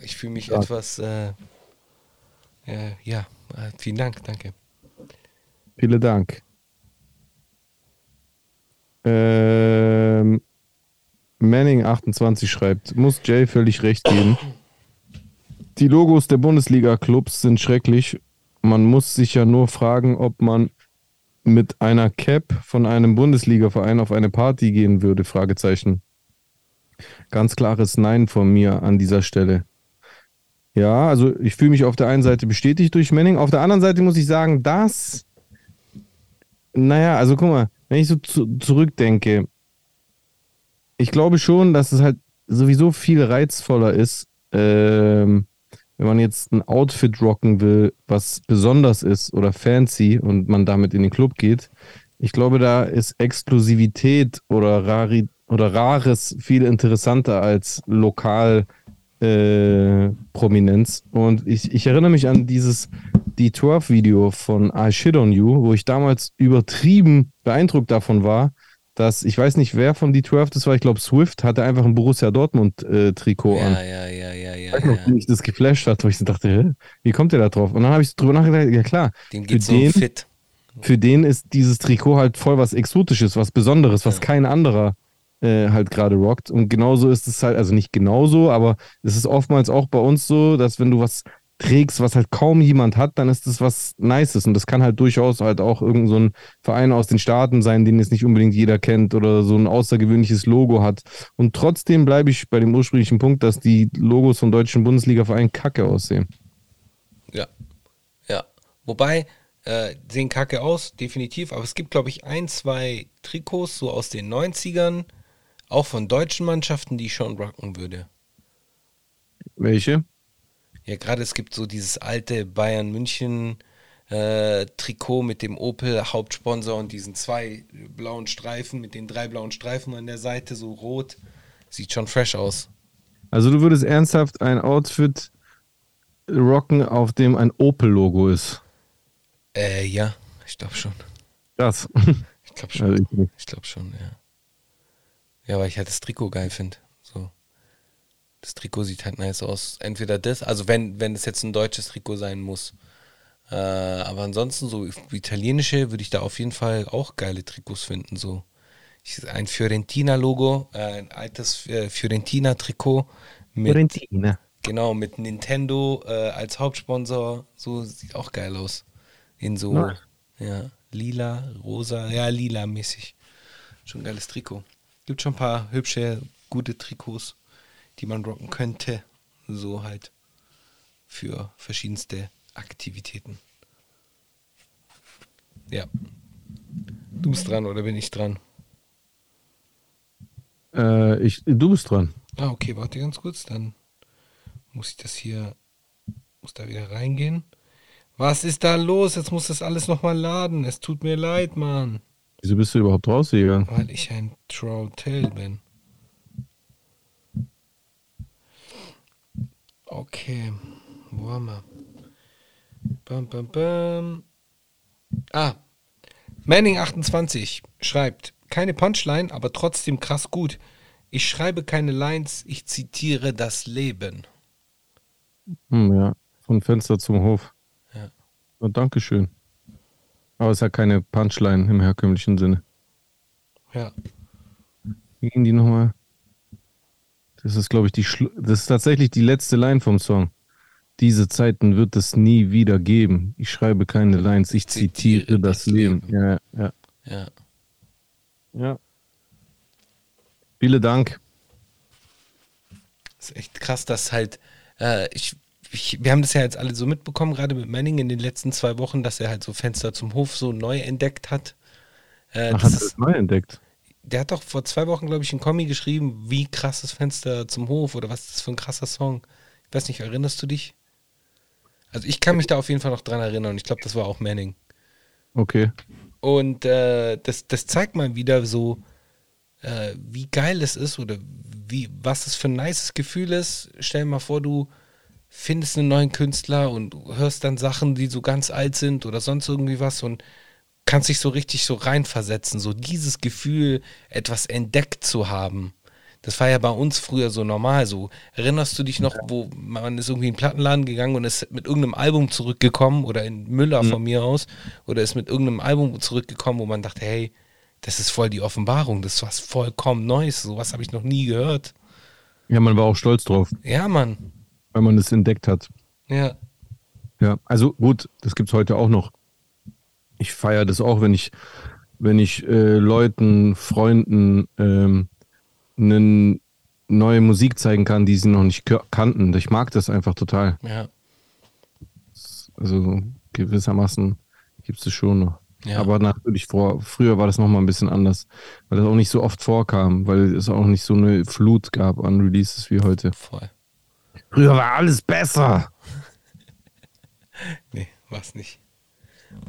Ich fühle mich Ja. etwas, äh, äh, ja, äh, vielen Dank, danke. Vielen Dank. Ähm, Manning28 schreibt, muss Jay völlig recht geben. Die Logos der Bundesliga-Clubs sind schrecklich. Man muss sich ja nur fragen, ob man mit einer Cap von einem Bundesliga-Verein auf eine Party gehen würde, Fragezeichen. Ganz klares Nein von mir an dieser Stelle. Ja, also ich fühle mich auf der einen Seite bestätigt durch Manning, auf der anderen Seite muss ich sagen, dass naja, also guck mal, wenn ich so zu, zurückdenke, ich glaube schon, dass es halt sowieso viel reizvoller ist, ähm, wenn man jetzt ein Outfit rocken will, was besonders ist oder fancy und man damit in den Club geht. Ich glaube, da ist Exklusivität oder, Rari oder Rares viel interessanter als lokal äh, Prominenz. Und ich, ich erinnere mich an dieses D12-Video von I Shit on You, wo ich damals übertrieben beeindruckt davon war, dass ich weiß nicht, wer von D12 das war, ich glaube Swift hatte einfach ein Borussia Dortmund-Trikot an. Ja, ja, ja, ja, ja. Ich weiß noch, wie mich das geflasht hat, wo ich dachte, hä, wie kommt der da drauf? Und dann habe ich drüber nachgedacht, ja klar, Dem für geht's so den, fit. für den ist dieses Trikot halt voll was Exotisches, was Besonderes, was Ja. kein anderer äh, halt gerade rockt. Und genauso ist es halt, also nicht genauso, aber es ist oftmals auch bei uns so, dass wenn du was trägst, was halt kaum jemand hat, dann ist das was Nices. Und das kann halt durchaus halt auch irgend so ein Verein aus den Staaten sein, den jetzt nicht unbedingt jeder kennt oder so ein außergewöhnliches Logo hat. Und trotzdem bleibe ich bei dem ursprünglichen Punkt, dass die Logos von deutschen Bundesliga-Vereinen kacke aussehen. Ja. Ja. Wobei, äh, sehen kacke aus, definitiv, aber es gibt, glaube ich, ein, zwei Trikots so aus den 90ern, auch von deutschen Mannschaften, die ich schon rocken würde. Welche? Ja, gerade es gibt so dieses alte Bayern München äh, Trikot mit dem Opel Hauptsponsor und diesen zwei blauen Streifen mit den drei blauen Streifen an der Seite, so rot. Sieht schon fresh aus. Also du würdest ernsthaft ein Outfit rocken, auf dem ein Opel-Logo ist. Äh, ja, ich glaube schon. Krass. Ich glaube schon. Also ich. Ich glaube schon, ja. Ja, weil ich halt das Trikot geil finde. So. Das Trikot sieht halt nice aus. Entweder das, also wenn, wenn es jetzt ein deutsches Trikot sein muss. Äh, aber ansonsten, so italienische, würde ich da auf jeden Fall auch geile Trikots finden. So. Ich, ein Fiorentina-Logo, äh, ein altes äh, Fiorentina-Trikot Fiorentina. genau, mit Nintendo äh, als Hauptsponsor. So sieht auch geil aus. In so, ja, lila, rosa, ja, lila-mäßig. Schon ein geiles Trikot. Gibt schon ein paar hübsche, gute Trikots, die man rocken könnte. So halt für verschiedenste Aktivitäten. Ja. Du bist dran oder bin ich dran? Äh, ich, du bist dran. Ah, okay, warte ganz kurz, dann muss ich das hier, muss da wieder reingehen. Was ist da los? Jetzt muss das alles nochmal laden. Es tut mir leid, Mann. Wieso bist du überhaupt rausgegangen? Weil ich ein Trottel bin. Okay, wo haben wir? Bam, bam, bam. Ah, Manning28 schreibt, keine Punchline, aber trotzdem krass gut. Ich schreibe keine Lines, ich zitiere das Leben. Hm, ja, von Fenster zum Hof. Ja. Oh, Dankeschön. Aber es hat keine Punchline im herkömmlichen Sinne. Ja. Wie ging die nochmal? Das ist, glaube ich, die Schlu das ist tatsächlich die letzte Line vom Song. Diese Zeiten wird es nie wieder geben. Ich schreibe keine Lines, ich zitiere das Leben. Ja, ja, Ja. ja. Vielen Dank. Das ist echt krass, dass halt, äh, ich, ich, wir haben das ja jetzt alle so mitbekommen, gerade mit Manning in den letzten zwei Wochen, dass er halt so Fenster zum Hof so neu entdeckt hat. Äh, Ach, das hat er das neu entdeckt? der hat doch vor zwei Wochen, glaube ich, ein Kommi geschrieben, wie krass das Fenster zum Hof oder was ist das für ein krasser Song. Ich weiß nicht, erinnerst du dich? Also ich kann mich da auf jeden Fall noch dran erinnern. Ich glaube, das war auch Manning. Okay. Und äh, das, das zeigt mal wieder so, äh, wie geil es ist oder wie, was es für ein nices Gefühl ist. Stell dir mal vor, du findest einen neuen Künstler und hörst dann Sachen, die so ganz alt sind oder sonst irgendwie was und kannst dich so richtig so reinversetzen. So dieses Gefühl, etwas entdeckt zu haben. Das war ja bei uns früher so normal. So erinnerst du dich noch, wo man ist irgendwie in den Plattenladen gegangen und ist mit irgendeinem Album zurückgekommen oder in Müller von mir aus oder ist mit irgendeinem Album zurückgekommen, wo man dachte, hey, das ist voll die Offenbarung, das ist was vollkommen Neues. Sowas habe ich noch nie gehört. Ja, man war auch stolz drauf, Ja, Mann. Weil man es entdeckt hat. Ja. Ja, also gut, das gibt's heute auch noch. Ich feiere das auch, wenn ich, wenn ich äh, Leuten, Freunden ähm, eine neue Musik zeigen kann, die sie noch nicht kannten. Ich mag das einfach total. Ja. Also gewissermaßen gibt es schon noch. Ja. Aber natürlich vor, früher war das noch mal ein bisschen anders, weil das auch nicht so oft vorkam, weil es auch nicht so eine Flut gab an Releases wie heute. Voll. Früher war alles besser. Nee, war's nicht.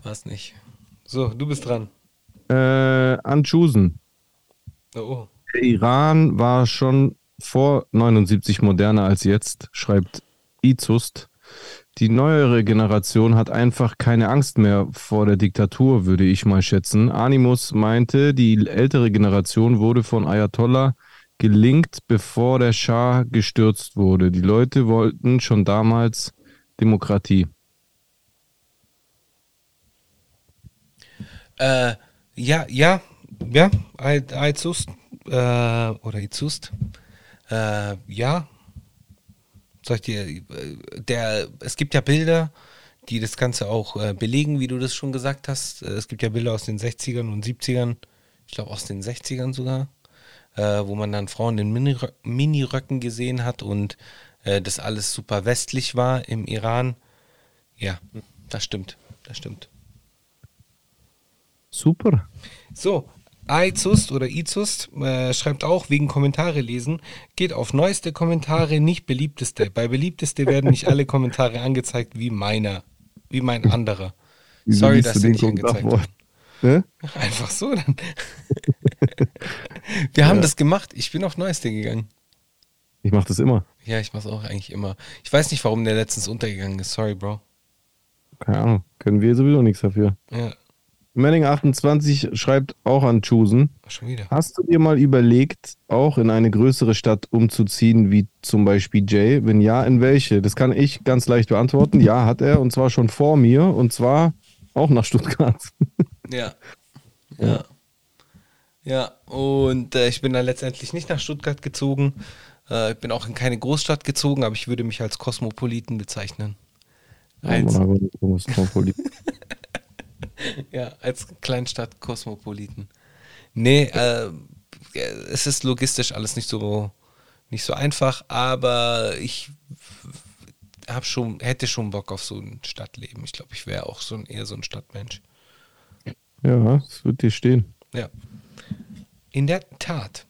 War's nicht. So, du bist dran. Äh, Anchusen. Oh, oh. Der Iran war schon vor 79 moderner als jetzt, schreibt Izust. Die neuere Generation hat einfach keine Angst mehr vor der Diktatur, würde ich mal schätzen. Animus meinte, die ältere Generation wurde von Ayatollah gelingt, bevor der Schah gestürzt wurde. Die Leute wollten schon damals Demokratie. Äh, ja, ja, ja, Aizust, äh, oder Izust, äh, ja. Sag ich dir, äh, der, es gibt ja Bilder, die das Ganze auch äh, belegen, wie du das schon gesagt hast. Äh, Es gibt ja Bilder aus den 60ern und 70ern, ich glaube aus den 60ern sogar, äh, wo man dann Frauen in Minirö Miniröcken gesehen hat und äh, das alles super westlich war im Iran. Ja, das stimmt, das stimmt. Super. So, Aizust oder Izust äh, schreibt auch wegen Kommentare lesen, geht auf neueste Kommentare, nicht beliebteste. Bei beliebteste werden nicht alle Kommentare angezeigt wie meiner, wie mein anderer. Sorry, dass sie nicht angezeigt vor? Ne? Einfach so dann. Wir haben das gemacht. Ich bin auf neueste gegangen. Ich mache das immer. Ja, ich mach's auch eigentlich immer. Ich weiß nicht, warum der letztens untergegangen ist. Sorry, Bro. Keine Ahnung. Können wir sowieso nichts dafür. Ja, Manning 28 schreibt auch an Chusen. schon wieder. Hast du dir mal überlegt, auch in eine größere Stadt umzuziehen, wie zum Beispiel Jay? Wenn ja, in welche? Das kann ich ganz leicht beantworten. Ja, hat er und zwar schon vor mir und zwar auch nach Stuttgart. Ja. Ja. Ja, und äh, ich bin dann letztendlich nicht nach Stuttgart gezogen. Äh, ich bin auch in keine Großstadt gezogen, aber ich würde mich als Kosmopoliten bezeichnen. Als, ja, als Kleinstadt-Kosmopoliten. Nee, äh, es ist logistisch alles nicht so, nicht so einfach, aber ich hab schon, hätte schon Bock auf so ein Stadtleben. Ich glaube, ich wäre auch so ein, eher so ein Stadtmensch. Ja, es wird dir stehen. Ja. In der Tat.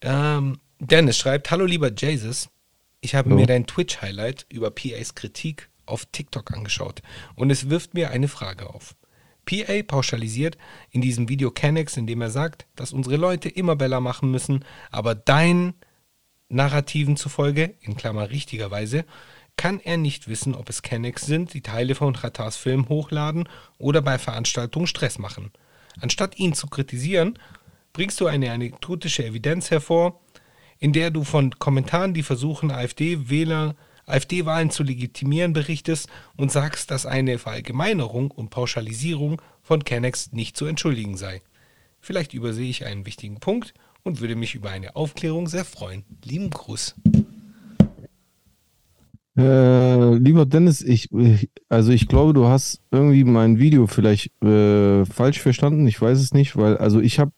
Ähm, Dennis schreibt: Hallo lieber Jesus, ich habe Ja. mir dein Twitch-Highlight über PAs Kritik auf TikTok angeschaut und es wirft mir eine Frage auf. PA pauschalisiert in diesem Video Kennex, indem er sagt, dass unsere Leute immer Bella machen müssen, aber deinen Narrativen zufolge, in Klammer richtigerweise, kann er nicht wissen, ob es Kennex sind, die Teile von Ratars Film hochladen oder bei Veranstaltungen Stress machen. Anstatt ihn zu kritisieren, bringst du eine anekdotische Evidenz hervor, in der du von Kommentaren, die versuchen, AfD-Wähler, AfD-Wahlen zu legitimieren, berichtest und sagst, dass eine Verallgemeinerung und Pauschalisierung von Kennex nicht zu entschuldigen sei. Vielleicht übersehe ich einen wichtigen Punkt und würde mich über eine Aufklärung sehr freuen. Lieben Gruß. Äh, lieber Dennis, ich, also ich glaube, du hast irgendwie mein Video vielleicht äh, falsch verstanden. Ich weiß es nicht, weil also ich habe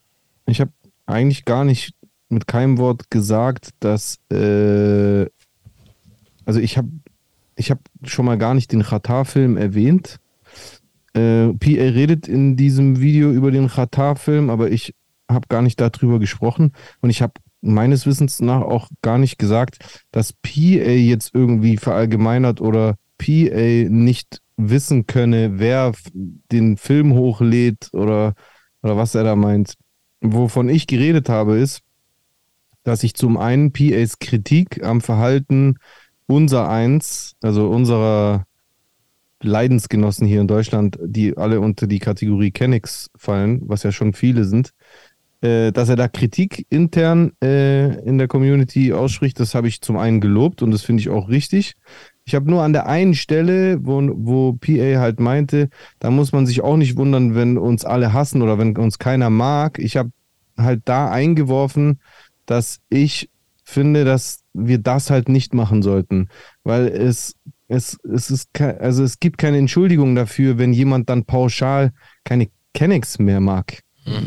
ich habe eigentlich gar nicht mit keinem Wort gesagt, dass äh, also ich habe ich habe schon mal gar nicht den Qatar-Film erwähnt. Äh, PA redet in diesem Video über den Qatar-Film, aber ich habe gar nicht darüber gesprochen und ich habe meines Wissens nach auch gar nicht gesagt, dass PA jetzt irgendwie verallgemeinert oder PA nicht wissen könne, wer den Film hochlädt oder, oder was er da meint. wovon ich geredet habe, ist, dass ich zum einen PAs Kritik am Verhalten unser eins, also unserer Leidensgenossen hier in Deutschland, die alle unter die Kategorie Kennex fallen, was ja schon viele sind, äh, dass er da Kritik intern äh, in der Community ausspricht, das habe ich zum einen gelobt und das finde ich auch richtig. Ich habe nur an der einen Stelle, wo, wo PA halt meinte, da muss man sich auch nicht wundern, wenn uns alle hassen oder wenn uns keiner mag. Ich habe halt da eingeworfen, dass ich finde, dass wir das halt nicht machen sollten, weil es es, es ist also es gibt keine Entschuldigung dafür, wenn jemand dann pauschal keine Kennex mehr mag.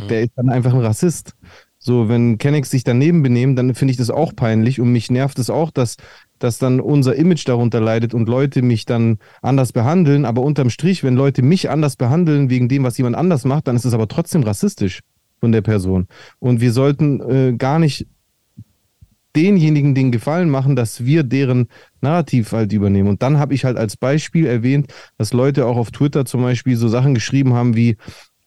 Der ist dann einfach ein Rassist. So, wenn Kennex sich daneben benehmen, dann finde ich das auch peinlich und mich nervt es auch, dass, dass dann unser Image darunter leidet und Leute mich dann anders behandeln. Aber unterm Strich, wenn Leute mich anders behandeln wegen dem, was jemand anders macht, dann ist es aber trotzdem rassistisch von der Person. Und wir sollten äh, gar nicht denjenigen den Gefallen machen, dass wir deren Narrativ halt übernehmen. Und dann habe ich halt als Beispiel erwähnt, dass Leute auch auf Twitter zum Beispiel so Sachen geschrieben haben wie,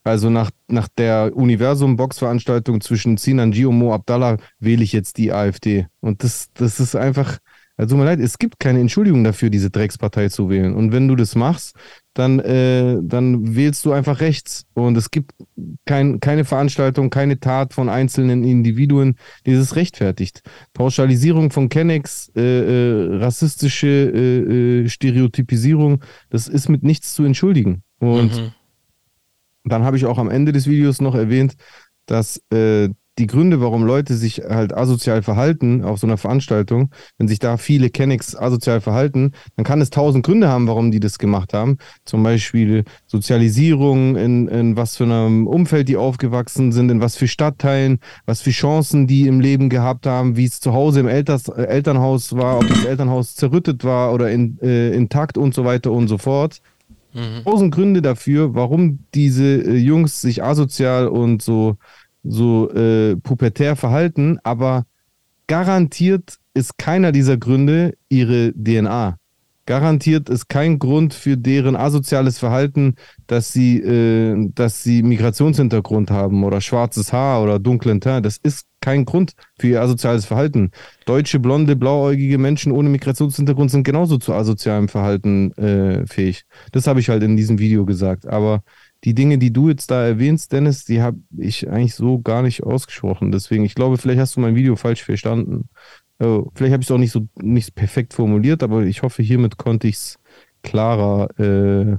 also nach, nach der Universum-Box-Veranstaltung zwischen Sinan G und Mo Abdallah wähle ich jetzt die AfD. Und das, das ist einfach, also tut mir leid, es gibt keine Entschuldigung dafür, diese Dreckspartei zu wählen. Und wenn du das machst, dann, äh, dann wählst du einfach rechts. Und es gibt kein, keine Veranstaltung, keine Tat von einzelnen Individuen, die das rechtfertigt. Pauschalisierung von Kennex, äh, äh, rassistische äh, äh, Stereotypisierung, das ist mit nichts zu entschuldigen. Und Mhm. Dann habe ich auch am Ende des Videos noch erwähnt, dass äh, die Gründe, warum Leute sich halt asozial verhalten auf so einer Veranstaltung, wenn sich da viele Kennex asozial verhalten, dann kann es tausend Gründe haben, warum die das gemacht haben. Zum Beispiel Sozialisierung, in, in was für einem Umfeld die aufgewachsen sind, in was für Stadtteilen, was für Chancen die im Leben gehabt haben, wie es zu Hause im Elters, äh, Elternhaus war, ob das Elternhaus zerrüttet war oder in, äh, intakt und so weiter und so fort tausend Gründe dafür, warum diese äh, Jungs sich asozial und so, so äh, pubertär verhalten, aber garantiert ist keiner dieser Gründe ihre DNA. Garantiert ist kein Grund für deren asoziales Verhalten, dass sie, äh, dass sie Migrationshintergrund haben oder schwarzes Haar oder dunklen Teint. Das ist kein Grund für ihr asoziales Verhalten. Deutsche, blonde, blauäugige Menschen ohne Migrationshintergrund sind genauso zu asozialem Verhalten äh, fähig. Das habe ich halt in diesem Video gesagt. Aber die Dinge, die du jetzt da erwähnst, Dennis, die habe ich eigentlich so gar nicht ausgesprochen. Deswegen, ich glaube, vielleicht hast du mein Video falsch verstanden. Oh, vielleicht habe ich es auch nicht so nicht perfekt formuliert, aber ich hoffe, hiermit konnte ich es klarer äh,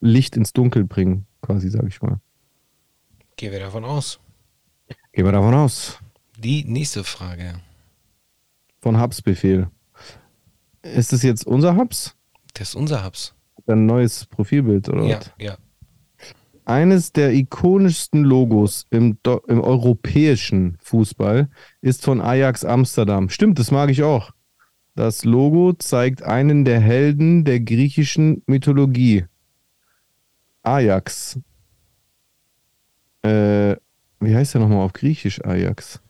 Licht ins Dunkel bringen, quasi, sage ich mal. Gehen wir davon aus. Gehen wir davon aus. Die nächste Frage. Von Hubs-Befehl. Ist das jetzt unser Hubs? Das ist unser Hubs. Ein neues Profilbild, oder Ja, was? ja. Eines der ikonischsten Logos im, im europäischen Fußball ist von Ajax Amsterdam. Stimmt, das mag ich auch. Das Logo zeigt einen der Helden der griechischen Mythologie. Ajax. Äh, wie heißt der nochmal auf Griechisch Ajax?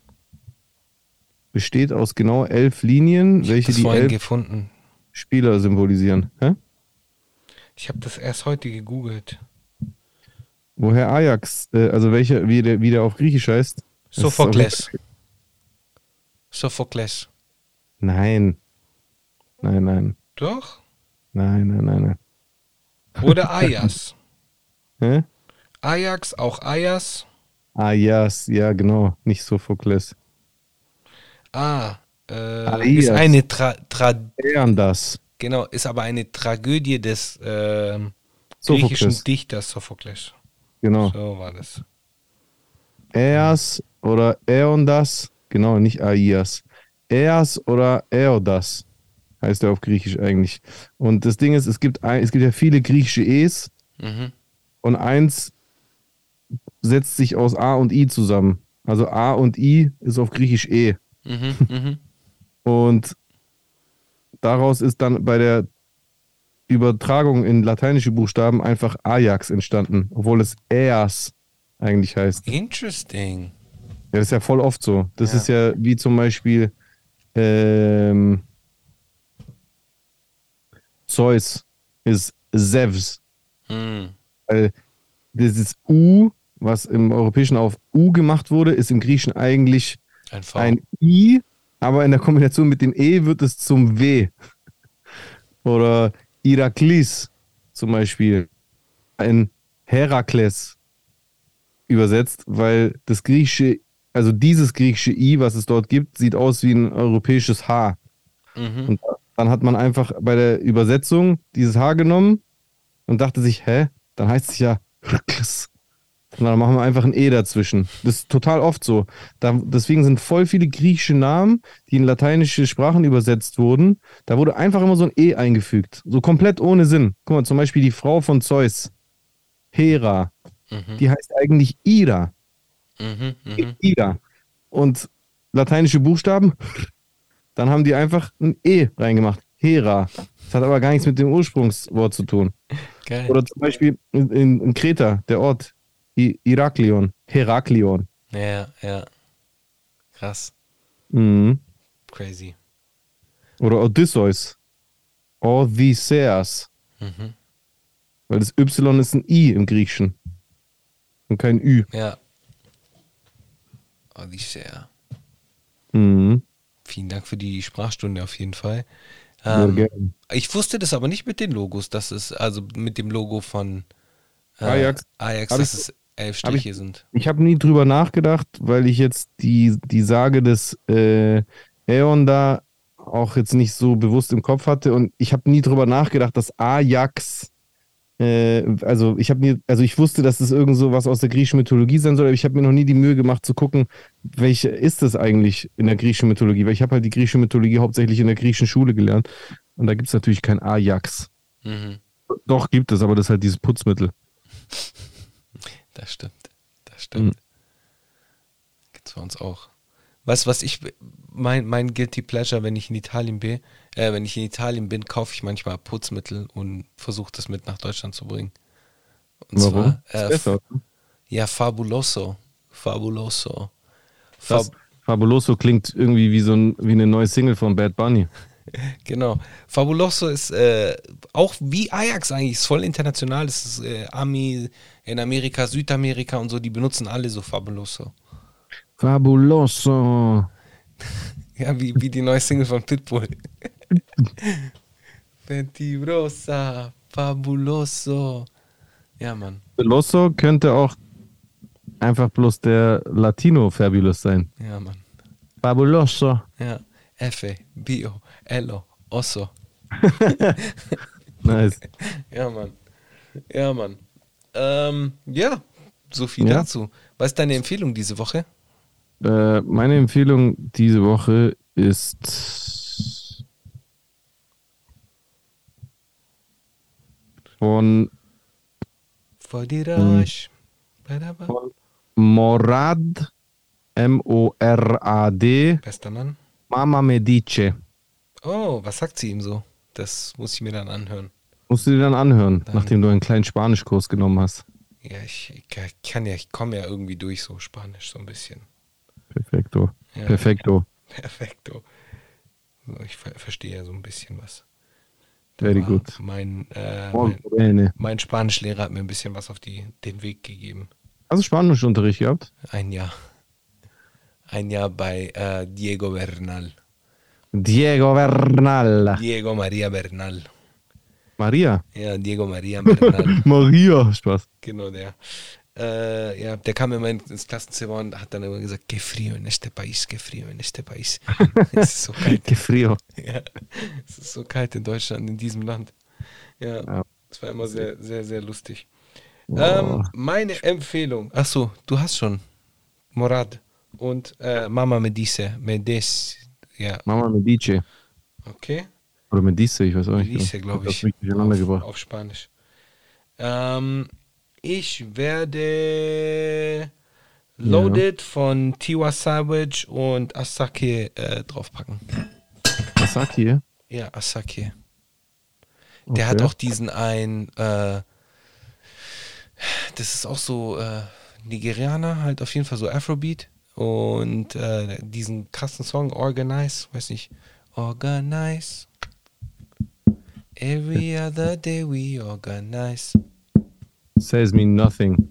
Besteht aus genau elf Linien, Ich welche die elf gefunden. Spieler symbolisieren. Hä? Ich habe das erst heute gegoogelt. Woher Ajax, äh, also welcher, wie der, wie der auf Griechisch heißt? Sophokles. Sophokles. Nein. Nein, nein. Doch? Nein, nein, nein, nein. Oder Ajax. Hä? Ajax, auch Ajax. Yes, ja, genau. Nicht Sophokles. Ah, äh, Ajax. ist eine Tra Tra das. genau, ist aber eine Tragödie des Sophokles. griechischen Dichters Sophokles. Genau. So war das. Eas oder Eondas. Genau, nicht Aias. Eas oder Eodas heißt er auf Griechisch eigentlich. Und das Ding ist, es gibt, es gibt ja viele griechische Es Mhm. und eins setzt sich aus A und I zusammen. Also A und I ist auf Griechisch E. Mhm. Mhm. Und daraus ist dann bei der Übertragung in lateinische Buchstaben einfach Ajax entstanden, obwohl es Eas eigentlich heißt. Interesting. Ja, das ist ja voll oft so. Das Ja. ist ja wie zum Beispiel ähm, Zeus ist Zeus. Mhm. Weil dieses U was im Europäischen auf U gemacht wurde, ist im Griechischen eigentlich Ein V. ein I, aber in der Kombination mit dem E wird es zum W. Oder Iraklis zum Beispiel. Ein Herakles übersetzt, weil das griechische, also dieses griechische I, was es dort gibt, sieht aus wie ein europäisches H. Mhm. Und dann hat man einfach bei der Übersetzung dieses H genommen und dachte sich, hä, dann heißt es ja Herakles. Und dann machen wir einfach ein E dazwischen. Das ist total oft so. Da, deswegen sind voll viele griechische Namen, die in lateinische Sprachen übersetzt wurden. Da wurde einfach immer so ein E eingefügt. So komplett ohne Sinn. Guck mal, zum Beispiel die Frau von Zeus, Hera, Mhm. die heißt eigentlich Ida. Mhm. Mhm. Ida. Und lateinische Buchstaben, dann haben die einfach ein E reingemacht. Hera. Das hat aber gar nichts mit dem Ursprungswort zu tun. Geil. Oder zum Beispiel in, in, in Kreta, der Ort, I Iraklion, Heraklion. Ja, ja. Krass. Mhm. Crazy. Oder Odysseus. Odysseus. Mhm. Weil das Y ist ein I im Griechischen. Und kein Ü. Ja. Odyssea. Mhm. Vielen Dank für die Sprachstunde auf jeden Fall. Ähm, ich wusste das aber nicht mit den Logos, dass es, also mit dem Logo von äh, Ajax. Ajax, ich- es elf hab ich- sind. Ich habe nie drüber nachgedacht, weil ich jetzt die, die Sage des äh, Aeon da auch jetzt nicht so bewusst im Kopf hatte und ich habe nie drüber nachgedacht, dass Ajax, äh, also ich habe nie, also ich wusste, dass es irgend so was aus der griechischen Mythologie sein soll, aber ich habe mir noch nie die Mühe gemacht zu gucken, welche ist es eigentlich in der griechischen Mythologie, weil ich habe halt die griechische Mythologie hauptsächlich in der griechischen Schule gelernt und da gibt es natürlich kein Ajax. Mhm. Doch, gibt es, aber das ist halt dieses Putzmittel. Das stimmt. Das stimmt. Mhm. Gibt's bei uns auch. Weißt du, was ich, mein, mein Guilty Pleasure, wenn ich in Italien bin, äh, wenn ich in Italien bin, kaufe ich manchmal Putzmittel und versuche das mit nach Deutschland zu bringen. Und Warum? zwar, äh, besser. ja, Fabuloso. Fabuloso. Das Fab Fabuloso klingt irgendwie wie so ein, wie eine neue Single von Bad Bunny. Genau. Fabuloso ist äh, auch wie Ajax eigentlich, ist voll international. Das ist äh, Ami in Amerika, Südamerika und so, die benutzen alle so Fabuloso. Fabuloso. Ja, wie, wie die neue Single von Pitbull. Ventibrosa, Fabuloso. Ja, Mann. Fabuloso könnte auch einfach bloß der Latino Fabulous sein. Ja, Mann. Fabuloso. Ja. F, Bio, Elo, Osso. Nice. Ja, Mann. Ja, Mann. Ähm, ja, so viel Ja. dazu. Was ist deine Empfehlung diese Woche? Äh, meine Empfehlung diese Woche ist von von Morad, M-O-R-A-D, Bester Mann. Mama Medice. Oh, was sagt sie ihm so? Das muss ich mir dann anhören. Musst du dir dann anhören, Dann- nachdem du einen kleinen Spanischkurs genommen hast. Ja, ich, ich kann ja, ich komme ja irgendwie durch so Spanisch so ein bisschen. Perfekto. Ja. Perfekto. Perfekto. So, ich ver verstehe ja so ein bisschen was. Da Very good. Mein, äh, mein, mein Spanischlehrer hat mir ein bisschen was auf die, den Weg gegeben. Hast du Spanischunterricht gehabt? Ein Jahr. Ein Jahr bei äh, Diego Bernal. Diego Bernal. Diego Maria Bernal. Maria. Ja, Diego Maria Bernal. Maria. Spaß. genau der. Äh, ja, der kam immer ins Klassenzimmer und hat dann immer gesagt, que frío en este país, que frío en este país. es ist so kalt. Que frío. Ja, es ist so kalt in Deutschland, in diesem Land. Ja, Ja. das war immer sehr, sehr, sehr lustig. Oh. Ähm, meine Empfehlung, achso, du hast schon Morad und äh, Mama Medice, Medes, ja, Mama Medice. okay. Oder Medice, ich weiß auch nicht. Medice, glaube ich, auf, auf Spanisch. Ähm, ich werde Loaded von Tiwa Savage und Asake äh, draufpacken. Asaki. Ja, Asake. Der hat auch diesen ein, äh, das ist auch so äh, Nigerianer, halt auf jeden Fall so Afrobeat. Und äh, diesen krassen Song Organize, weiß nicht, Organize. Every other day we organize. Says me nothing.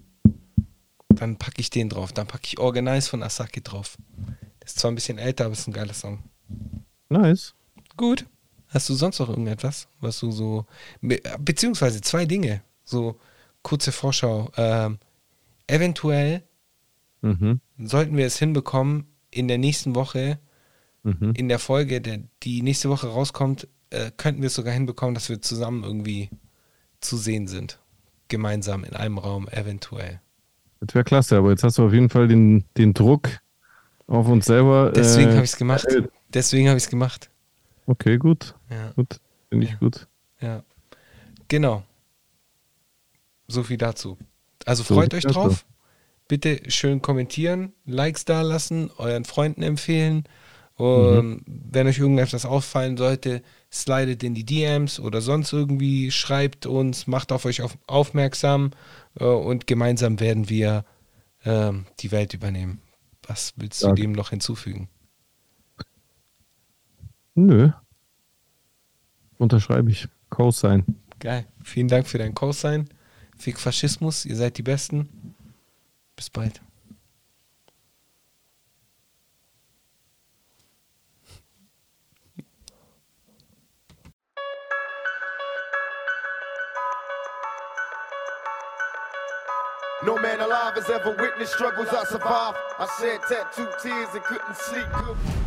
Dann packe ich den drauf. Dann packe ich Organize von Asaki drauf. Das ist zwar ein bisschen älter, aber ist ein geiler Song. Nice. Gut. Hast du sonst noch irgendetwas, was du so. be- Beziehungsweise zwei Dinge. So kurze Vorschau. Ähm, eventuell Mhm. sollten wir es hinbekommen, in der nächsten Woche, Mhm. in der Folge, der, die nächste Woche rauskommt, äh, könnten wir es sogar hinbekommen, dass wir zusammen irgendwie zu sehen sind. Gemeinsam in einem Raum, eventuell. Das wäre klasse, aber jetzt hast du auf jeden Fall den, den Druck auf uns selber. Deswegen äh, habe ich es gemacht. Deswegen habe ich es gemacht. Okay, gut. Ja, Gut. Finde ich Ja. gut. ja. Genau. So viel dazu. Also So freut euch dazu. drauf. Bitte schön kommentieren, Likes da lassen, euren Freunden empfehlen. Und wenn euch irgendetwas auffallen sollte, slidet in die DMs oder sonst irgendwie, schreibt uns, macht auf euch auf, aufmerksam äh, und gemeinsam werden wir ähm, die Welt übernehmen. Was willst du Danke. dem noch hinzufügen? Nö. Unterschreibe ich. Cosine. Geil. Vielen Dank für dein Co-Sign. Fick Faschismus, ihr seid die Besten. Bis bald. No man alive has ever witnessed struggles I survived. I shed tattooed tears and couldn't sleep good.